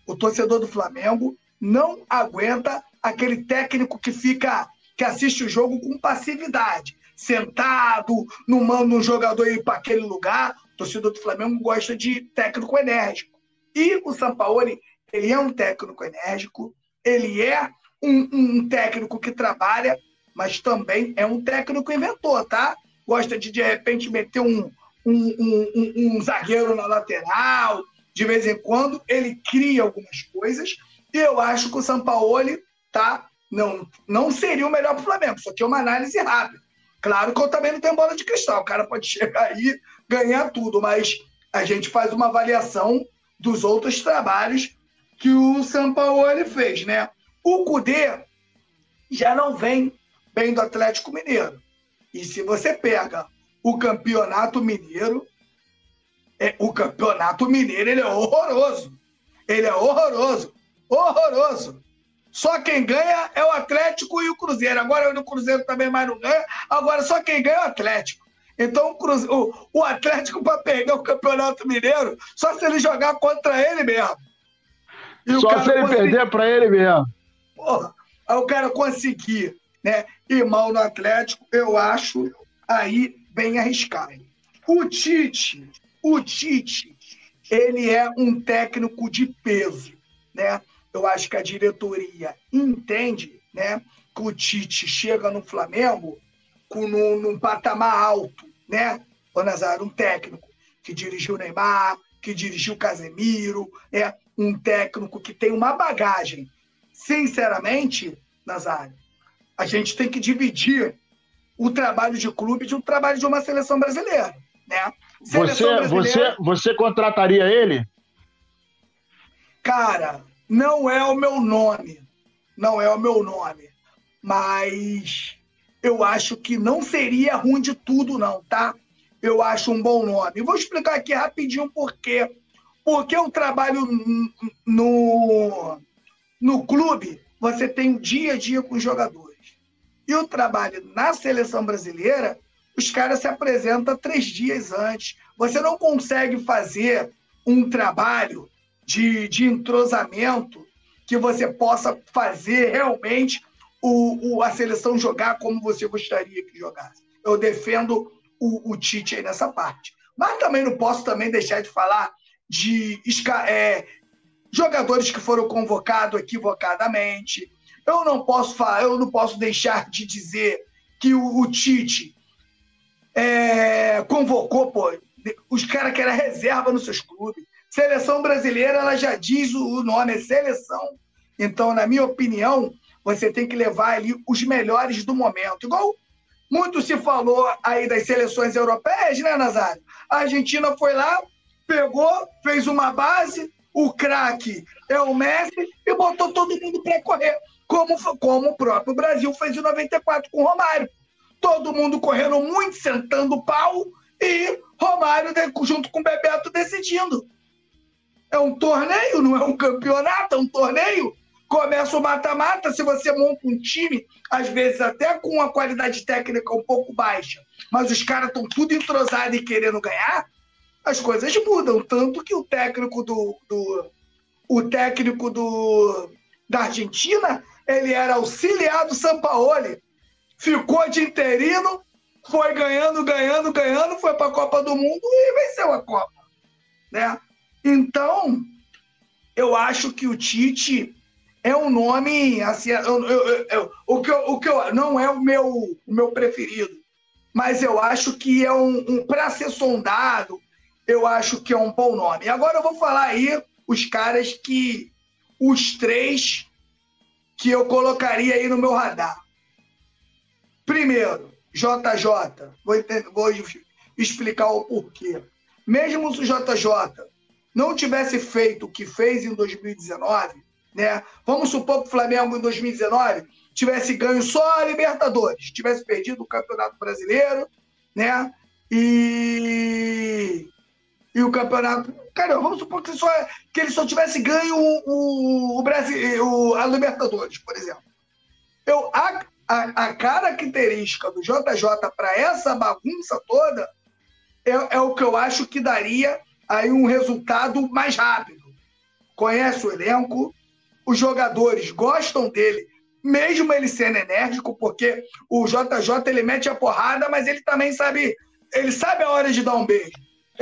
Speaker 2: O torcedor do Flamengo não aguenta aquele técnico que fica, que assiste o jogo com passividade, sentado, não manda um jogador ir para aquele lugar. O torcedor do Flamengo gosta de técnico enérgico. E o Sampaoli, ele é um técnico enérgico, ele é um, um técnico que trabalha, mas também é um técnico inventor, tá? Gosta de, de repente, meter um, um, um, um, zagueiro na lateral, de vez em quando, ele cria algumas coisas, e eu acho que o Sampaoli tá, não, não seria o melhor para o Flamengo, só que é uma análise rápida. Claro que eu também não tenho bola de cristal, o cara pode chegar aí ganhar tudo, mas a gente faz uma avaliação dos outros trabalhos que o Sampaoli fez, né? O Cudê já não vem bem do Atlético Mineiro. E se você pega o Campeonato Mineiro, é, o Campeonato Mineiro ele é horroroso. Ele é horroroso. Horroroso. Só quem ganha é o Atlético e o Cruzeiro. Agora o Cruzeiro também mais não ganha. Agora só quem ganha é o Atlético. Então o, Cruze... o, o Atlético, para perder o Campeonato Mineiro, só se ele jogar contra ele mesmo.
Speaker 1: E só se ele conseguir... perder para ele mesmo.
Speaker 2: Porra, aí o cara conseguir né, ir mal no Atlético, eu acho aí bem arriscado. O Tite, o Tite, ele é um técnico de peso, né? Eu acho que a diretoria entende, né, que o Tite chega no Flamengo com num, num patamar alto, né? O Nazário, um técnico que dirigiu o Neymar, que dirigiu o Casemiro, é um técnico que tem uma bagagem. Sinceramente, Nazário, a gente tem que dividir o trabalho de clube de um trabalho de uma seleção brasileira, né?
Speaker 1: Seleção você, brasileira... você, você contrataria ele?
Speaker 2: Cara, não é o meu nome, não é o meu nome, mas eu acho que não seria ruim de tudo, não, tá? Eu acho um bom nome. Vou explicar aqui rapidinho por quê. Porque o trabalho no, no clube, você tem o dia a dia com os jogadores. E o trabalho na seleção brasileira, os caras se apresentam três dias antes. Você não consegue fazer um trabalho de, de entrosamento que você possa fazer realmente o, o, a seleção jogar como você gostaria que jogasse. Eu defendo o, o Tite aí nessa parte. Mas também não posso também deixar de falar de é, jogadores que foram convocados equivocadamente, eu não posso falar, eu não posso deixar de dizer que o, o Tite é, convocou pô, os caras que eram reserva nos seus clubes. Seleção brasileira, ela já diz o nome, é seleção. Então, na minha opinião, você tem que levar ali os melhores do momento. Igual muito se falou aí das seleções europeias, né, Nazário? A Argentina foi lá, pegou, fez uma base, o craque é o Messi e botou todo mundo para correr como, como o próprio Brasil fez em 94 com o Romário. Todo mundo correndo muito, sentando pau, e Romário, junto com o Bebeto, decidindo. É um torneio, não é um campeonato, é um torneio. Começa o mata-mata, se você monta um time, às vezes até com uma qualidade técnica um pouco baixa, mas os caras estão tudo entrosados e querendo ganhar, as coisas mudam. Tanto que o técnico do, do o técnico do, da Argentina ele era auxiliar do Sampaoli, ficou de interino, foi ganhando, ganhando, ganhando, foi para a Copa do Mundo e venceu a Copa. Né? Então, eu acho que o Tite é um nome assim, eu, eu, eu, o que, eu, o que eu, não é o meu, o meu preferido, mas eu acho que é um, um para ser sondado, eu acho que é um bom nome. Agora eu vou falar aí os caras que os três que eu colocaria aí no meu radar. Primeiro, JJ. Vou, vou explicar o porquê. Mesmo se o JJ não tivesse feito o que fez em 2019, né? Vamos supor que o Flamengo em 2019 tivesse ganho só a Libertadores, tivesse perdido o Campeonato Brasileiro, né? E, e o campeonato. Cara, vamos supor que, só, que ele só tivesse ganho o, o, o Brasil, o, a Libertadores, por exemplo. Eu, a, a, a característica do JJ para essa bagunça toda é, é o que eu acho que daria aí um resultado mais rápido. Conhece o elenco, os jogadores gostam dele, mesmo ele sendo enérgico, porque o JJ ele mete a porrada, mas ele também sabe, ele sabe a hora de dar um beijo.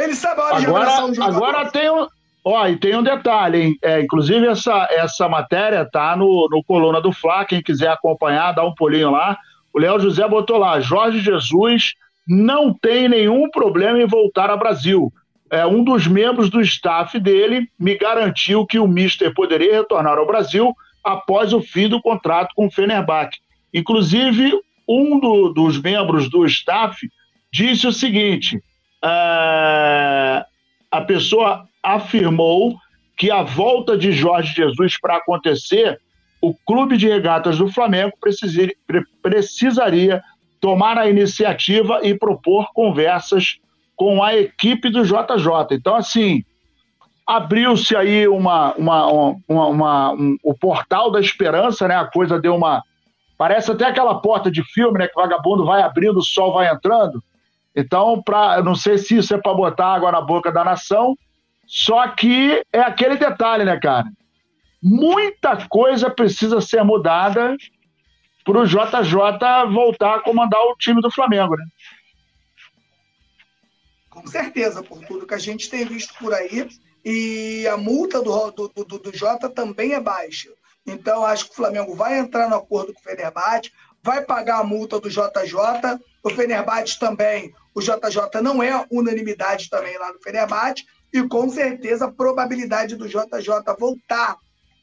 Speaker 2: Ele sabe a hora
Speaker 1: agora,
Speaker 2: de abraçar um
Speaker 1: jogador. Agora tem um, ó, e tem um detalhe, hein? É, inclusive essa, essa matéria tá no, no Coluna do Fla, quem quiser acompanhar, dá um pulinho lá. O Léo José botou lá, Jorge Jesus não tem nenhum problema em voltar ao Brasil é, um dos membros do staff dele me garantiu que o Mister poderia retornar ao Brasil após o fim do contrato com o Fenerbahçe. Inclusive, um do, dos membros do staff disse o seguinte: é, a pessoa afirmou que a volta de Jorge Jesus para acontecer, o clube de regatas do Flamengo precisaria tomar a iniciativa e propor conversas com a equipe do JJ. Então, assim, abriu-se aí uma, uma, uma, uma um, o portal da esperança, né? A coisa deu uma. Parece até aquela porta de filme, né? Que o vagabundo vai abrindo, o sol vai entrando. Então, pra, não sei se isso é para botar água na boca da nação, só que é aquele detalhe, né, cara? Muita coisa precisa ser mudada para o JJ voltar a comandar o time do Flamengo, né?
Speaker 2: Com certeza, por tudo que a gente tem visto por aí. E a multa do, do, do, do Jota também é baixa. Então, acho que o Flamengo vai entrar no acordo com o Fenerbahçe, vai pagar a multa do JJ. O Fenerbahçe também, o JJ não é unanimidade também lá no Fenerbahçe. E com certeza a probabilidade do JJ voltar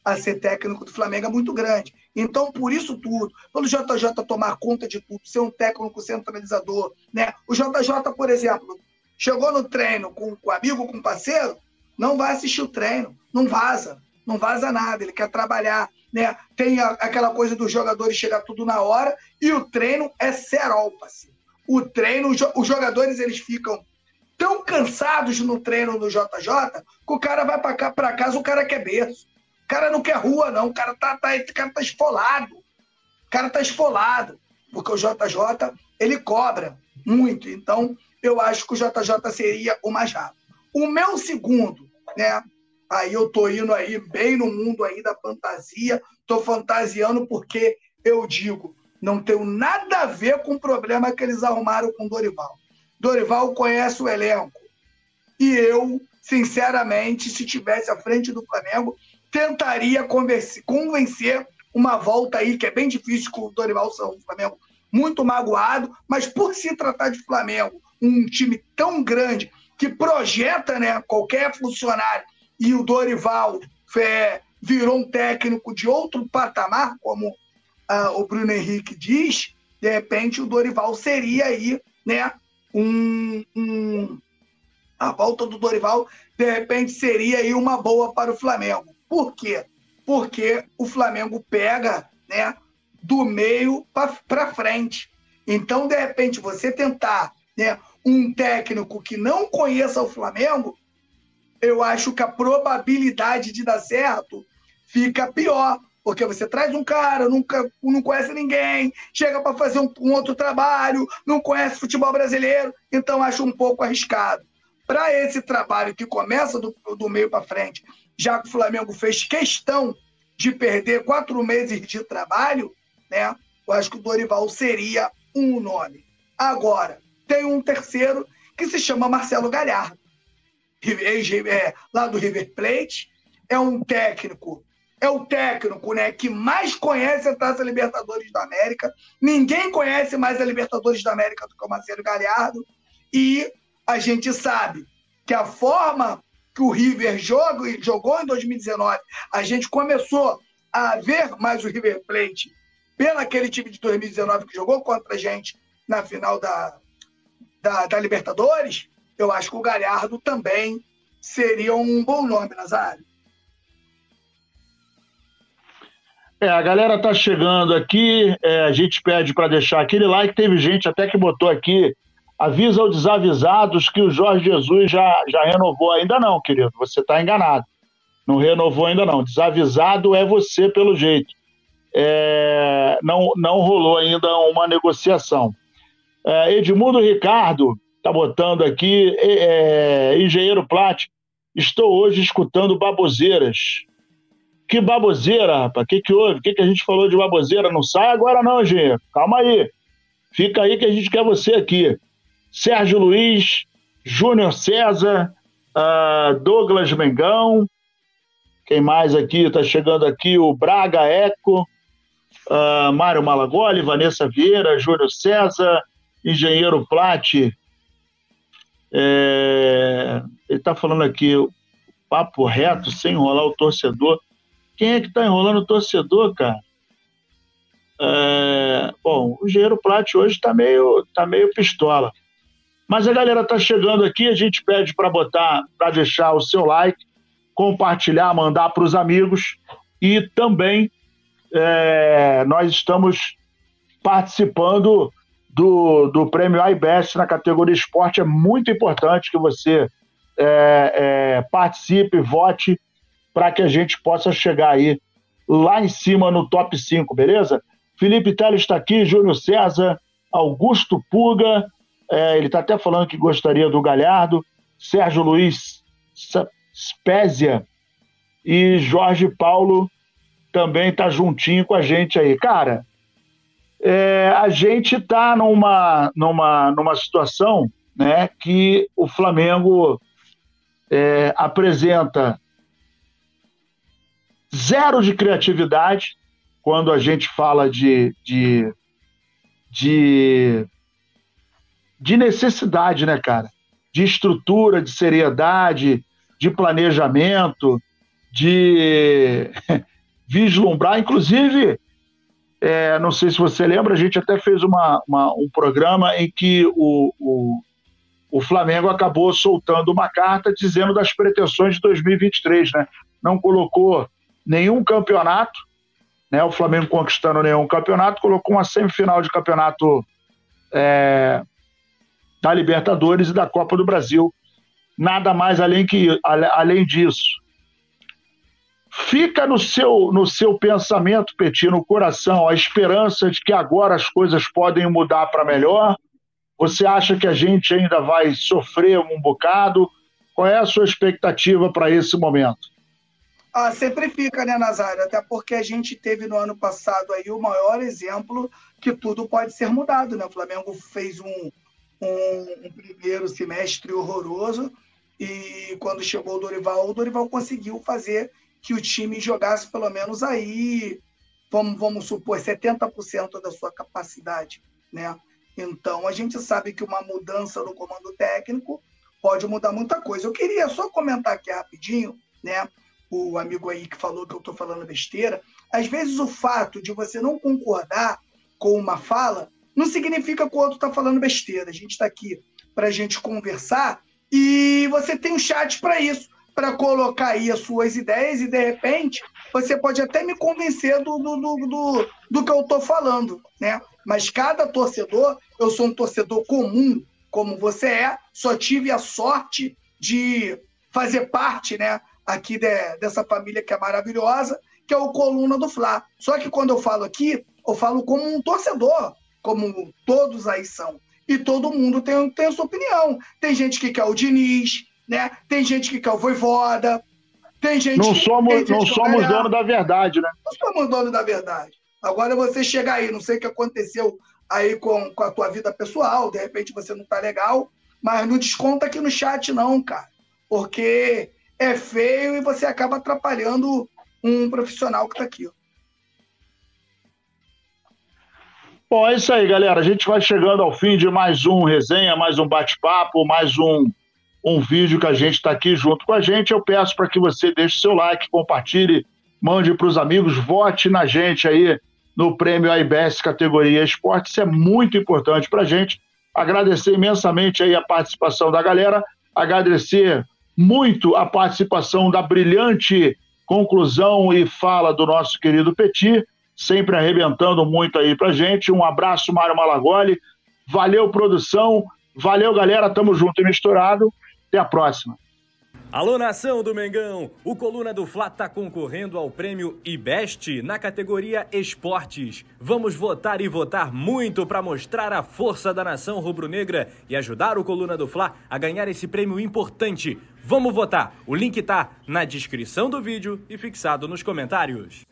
Speaker 2: a ser técnico do Flamengo é muito grande. Então, por isso tudo, pelo JJ tomar conta de tudo, ser um técnico centralizador, né? O JJ, por exemplo, Chegou no treino com, com amigo, com parceiro, não vai assistir o treino, não vaza, não vaza nada, ele quer trabalhar, né? Tem a, aquela coisa dos jogadores chegar tudo na hora e o treino é serol, parceiro. O treino, os jogadores eles ficam tão cansados no treino do JJ que o cara vai para casa, o cara quer berço. O cara não quer rua, não. O cara tá, tá, cara tá esfolado. O cara tá esfolado. Porque o JJ, ele cobra muito. Então, eu acho que o JJ seria o mais rápido. O meu segundo, né? Aí eu tô indo aí bem no mundo aí da fantasia, tô fantasiando porque eu digo, não tenho nada a ver com o problema que eles arrumaram com Dorival. Dorival conhece o elenco. E eu, sinceramente, se tivesse à frente do Flamengo, tentaria convencer uma volta aí, que é bem difícil com o Dorival São o Flamengo muito magoado, mas por se tratar de Flamengo, um time tão grande que projeta né, qualquer funcionário e o Dorival é, virou um técnico de outro patamar, como ah, o Bruno Henrique diz, de repente o Dorival seria aí né, um, um, a volta do Dorival de repente seria aí uma boa para o Flamengo. Por quê? Porque o Flamengo pega né, do meio para frente. Então, de repente, você tentar né, um técnico que não conheça o Flamengo, eu acho que a probabilidade de dar certo fica pior. Porque você traz um cara, nunca não conhece ninguém, chega para fazer um, um, outro trabalho, não conhece futebol brasileiro, então acho um pouco arriscado. Para esse trabalho que começa do, do meio para frente, já que o Flamengo fez questão de perder quatro meses de trabalho, né? Eu acho que o Dorival seria um nome. Agora, tem um terceiro que se chama Marcelo Galhardo, lá do River Plate. É um técnico, é o técnico né, que mais conhece a Taça Libertadores da América. Ninguém conhece mais a Libertadores da América do que o Marcelo Galhardo. E a gente sabe que a forma que o River joga, jogou em 2019, a gente começou a ver mais o River Plate pelo aquele time de 2019 que jogou contra a gente na final da, da, da Libertadores, eu acho que o Galhardo também seria um bom nome, Nazário.
Speaker 1: É, a galera tá chegando aqui, é, a gente pede para deixar aquele like. Teve gente até que botou aqui, avisa aos desavisados que o Jorge Jesus já, já renovou. Ainda não, querido, você está enganado. Não renovou ainda não. Desavisado é você, pelo jeito. É, não, não rolou ainda uma negociação. É, Edmundo Ricardo está botando aqui, é, engenheiro Plat, estou hoje escutando baboseiras. Que baboseira, rapaz? O que, que houve? O que, que a gente falou de baboseira? Não sai agora, não, engenheiro. Calma aí. Fica aí que a gente quer você aqui. Sérgio Luiz, Júnior César, uh, Douglas Mengão. Quem mais aqui? Está chegando aqui o Braga Eco, uh, Mário Malagoli, Vanessa Vieira, Júnior César, Engenheiro Plate. É, ele está falando aqui, papo reto, sem enrolar o torcedor. Quem é que está enrolando o torcedor, cara? É, bom, o Engenheiro Plat hoje está meio, tá meio pistola. Mas a galera está chegando aqui, a gente pede para botar, para deixar o seu like, compartilhar, mandar para os amigos e também é, nós estamos participando do, do prêmio iBest na categoria esporte. É muito importante que você é, é, participe, vote para que a gente possa chegar aí lá em cima no top 5, beleza? Felipe Teles está aqui, Júnior César, Augusto Puga, é, ele está até falando que gostaria do Galhardo, Sérgio Luiz Spezia e Jorge Paulo também está juntinho com a gente aí. Cara, é, a gente está numa, numa, numa situação né, que o Flamengo é, apresenta zero de criatividade quando a gente fala de, de, de, de necessidade, né, cara? De estrutura, de seriedade, de planejamento, de vislumbrar. Inclusive, é, não sei se você lembra, a gente até fez uma, uma um programa em que o, o, o, Flamengo acabou soltando uma carta dizendo das pretensões de 2023, né? Não colocou nenhum campeonato, né? O Flamengo conquistando nenhum campeonato, colocou uma semifinal de campeonato é, da Libertadores e da Copa do Brasil. Nada mais além, que, além disso. Fica no seu, no seu pensamento, Petit, no coração, a esperança de que agora as coisas podem mudar para melhor? Você acha que a gente ainda vai sofrer um bocado? Qual é a sua expectativa para esse momento?
Speaker 2: Ah, sempre fica, né, Nazário? Até porque a gente teve no ano passado aí o maior exemplo que tudo pode ser mudado, né? O Flamengo fez um, um, um primeiro semestre horroroso e quando chegou o Dorival, o Dorival conseguiu fazer que o time jogasse pelo menos aí, vamos, vamos supor, 70% da sua capacidade, né? Então, a gente sabe que uma mudança no comando técnico pode mudar muita coisa. Eu queria só comentar aqui rapidinho, né? o amigo aí que falou que eu estou falando besteira, às vezes o fato de você não concordar com uma fala não significa que o outro está falando besteira. A gente está aqui para a gente conversar e você tem um chat para isso, para colocar aí as suas ideias e de repente você pode até me convencer do, do, do, do, que eu estou falando, né? Mas cada torcedor, eu sou um torcedor comum, como você é, só tive a sorte de fazer parte, né, aqui de, dessa família que é maravilhosa, que é o Coluna do Fla. Só que quando eu falo aqui, eu falo como um torcedor, como todos aí são. E todo mundo tem, tem a sua opinião. Tem gente que quer o Diniz, né? Tem gente que quer o Voivoda, tem gente
Speaker 1: não
Speaker 2: que,
Speaker 1: somos, gente não somos dono da verdade, né?
Speaker 2: Não somos dono da verdade. Agora você chega aí, não sei o que aconteceu aí com, com a tua vida pessoal, de repente você não tá legal, mas não desconta aqui no chat não, cara. Porque é feio e você acaba atrapalhando um profissional que está aqui.
Speaker 1: Bom, é isso aí, galera. A gente vai chegando ao fim de mais um resenha, mais um bate-papo, mais um um vídeo que a gente está aqui junto com a gente. Eu peço para que você deixe seu like, compartilhe, mande para os amigos, vote na gente aí no prêmio IBS categoria esporte. Isso é muito importante para a gente. Agradecer imensamente aí a participação da galera, agradecer muito a participação da brilhante conclusão e fala do nosso querido Petit, sempre arrebentando muito aí pra gente. Um abraço, Mário Malagoli. Valeu, produção. Valeu, galera. Tamo junto e misturado. Até a próxima.
Speaker 3: Alô, nação do Mengão! O Coluna do Fla está concorrendo ao prêmio IBEST na categoria Esportes. Vamos votar e votar muito para mostrar a força da nação rubro-negra e ajudar o Coluna do Fla a ganhar esse prêmio importante. Vamos votar! O link tá na descrição do vídeo e fixado nos comentários.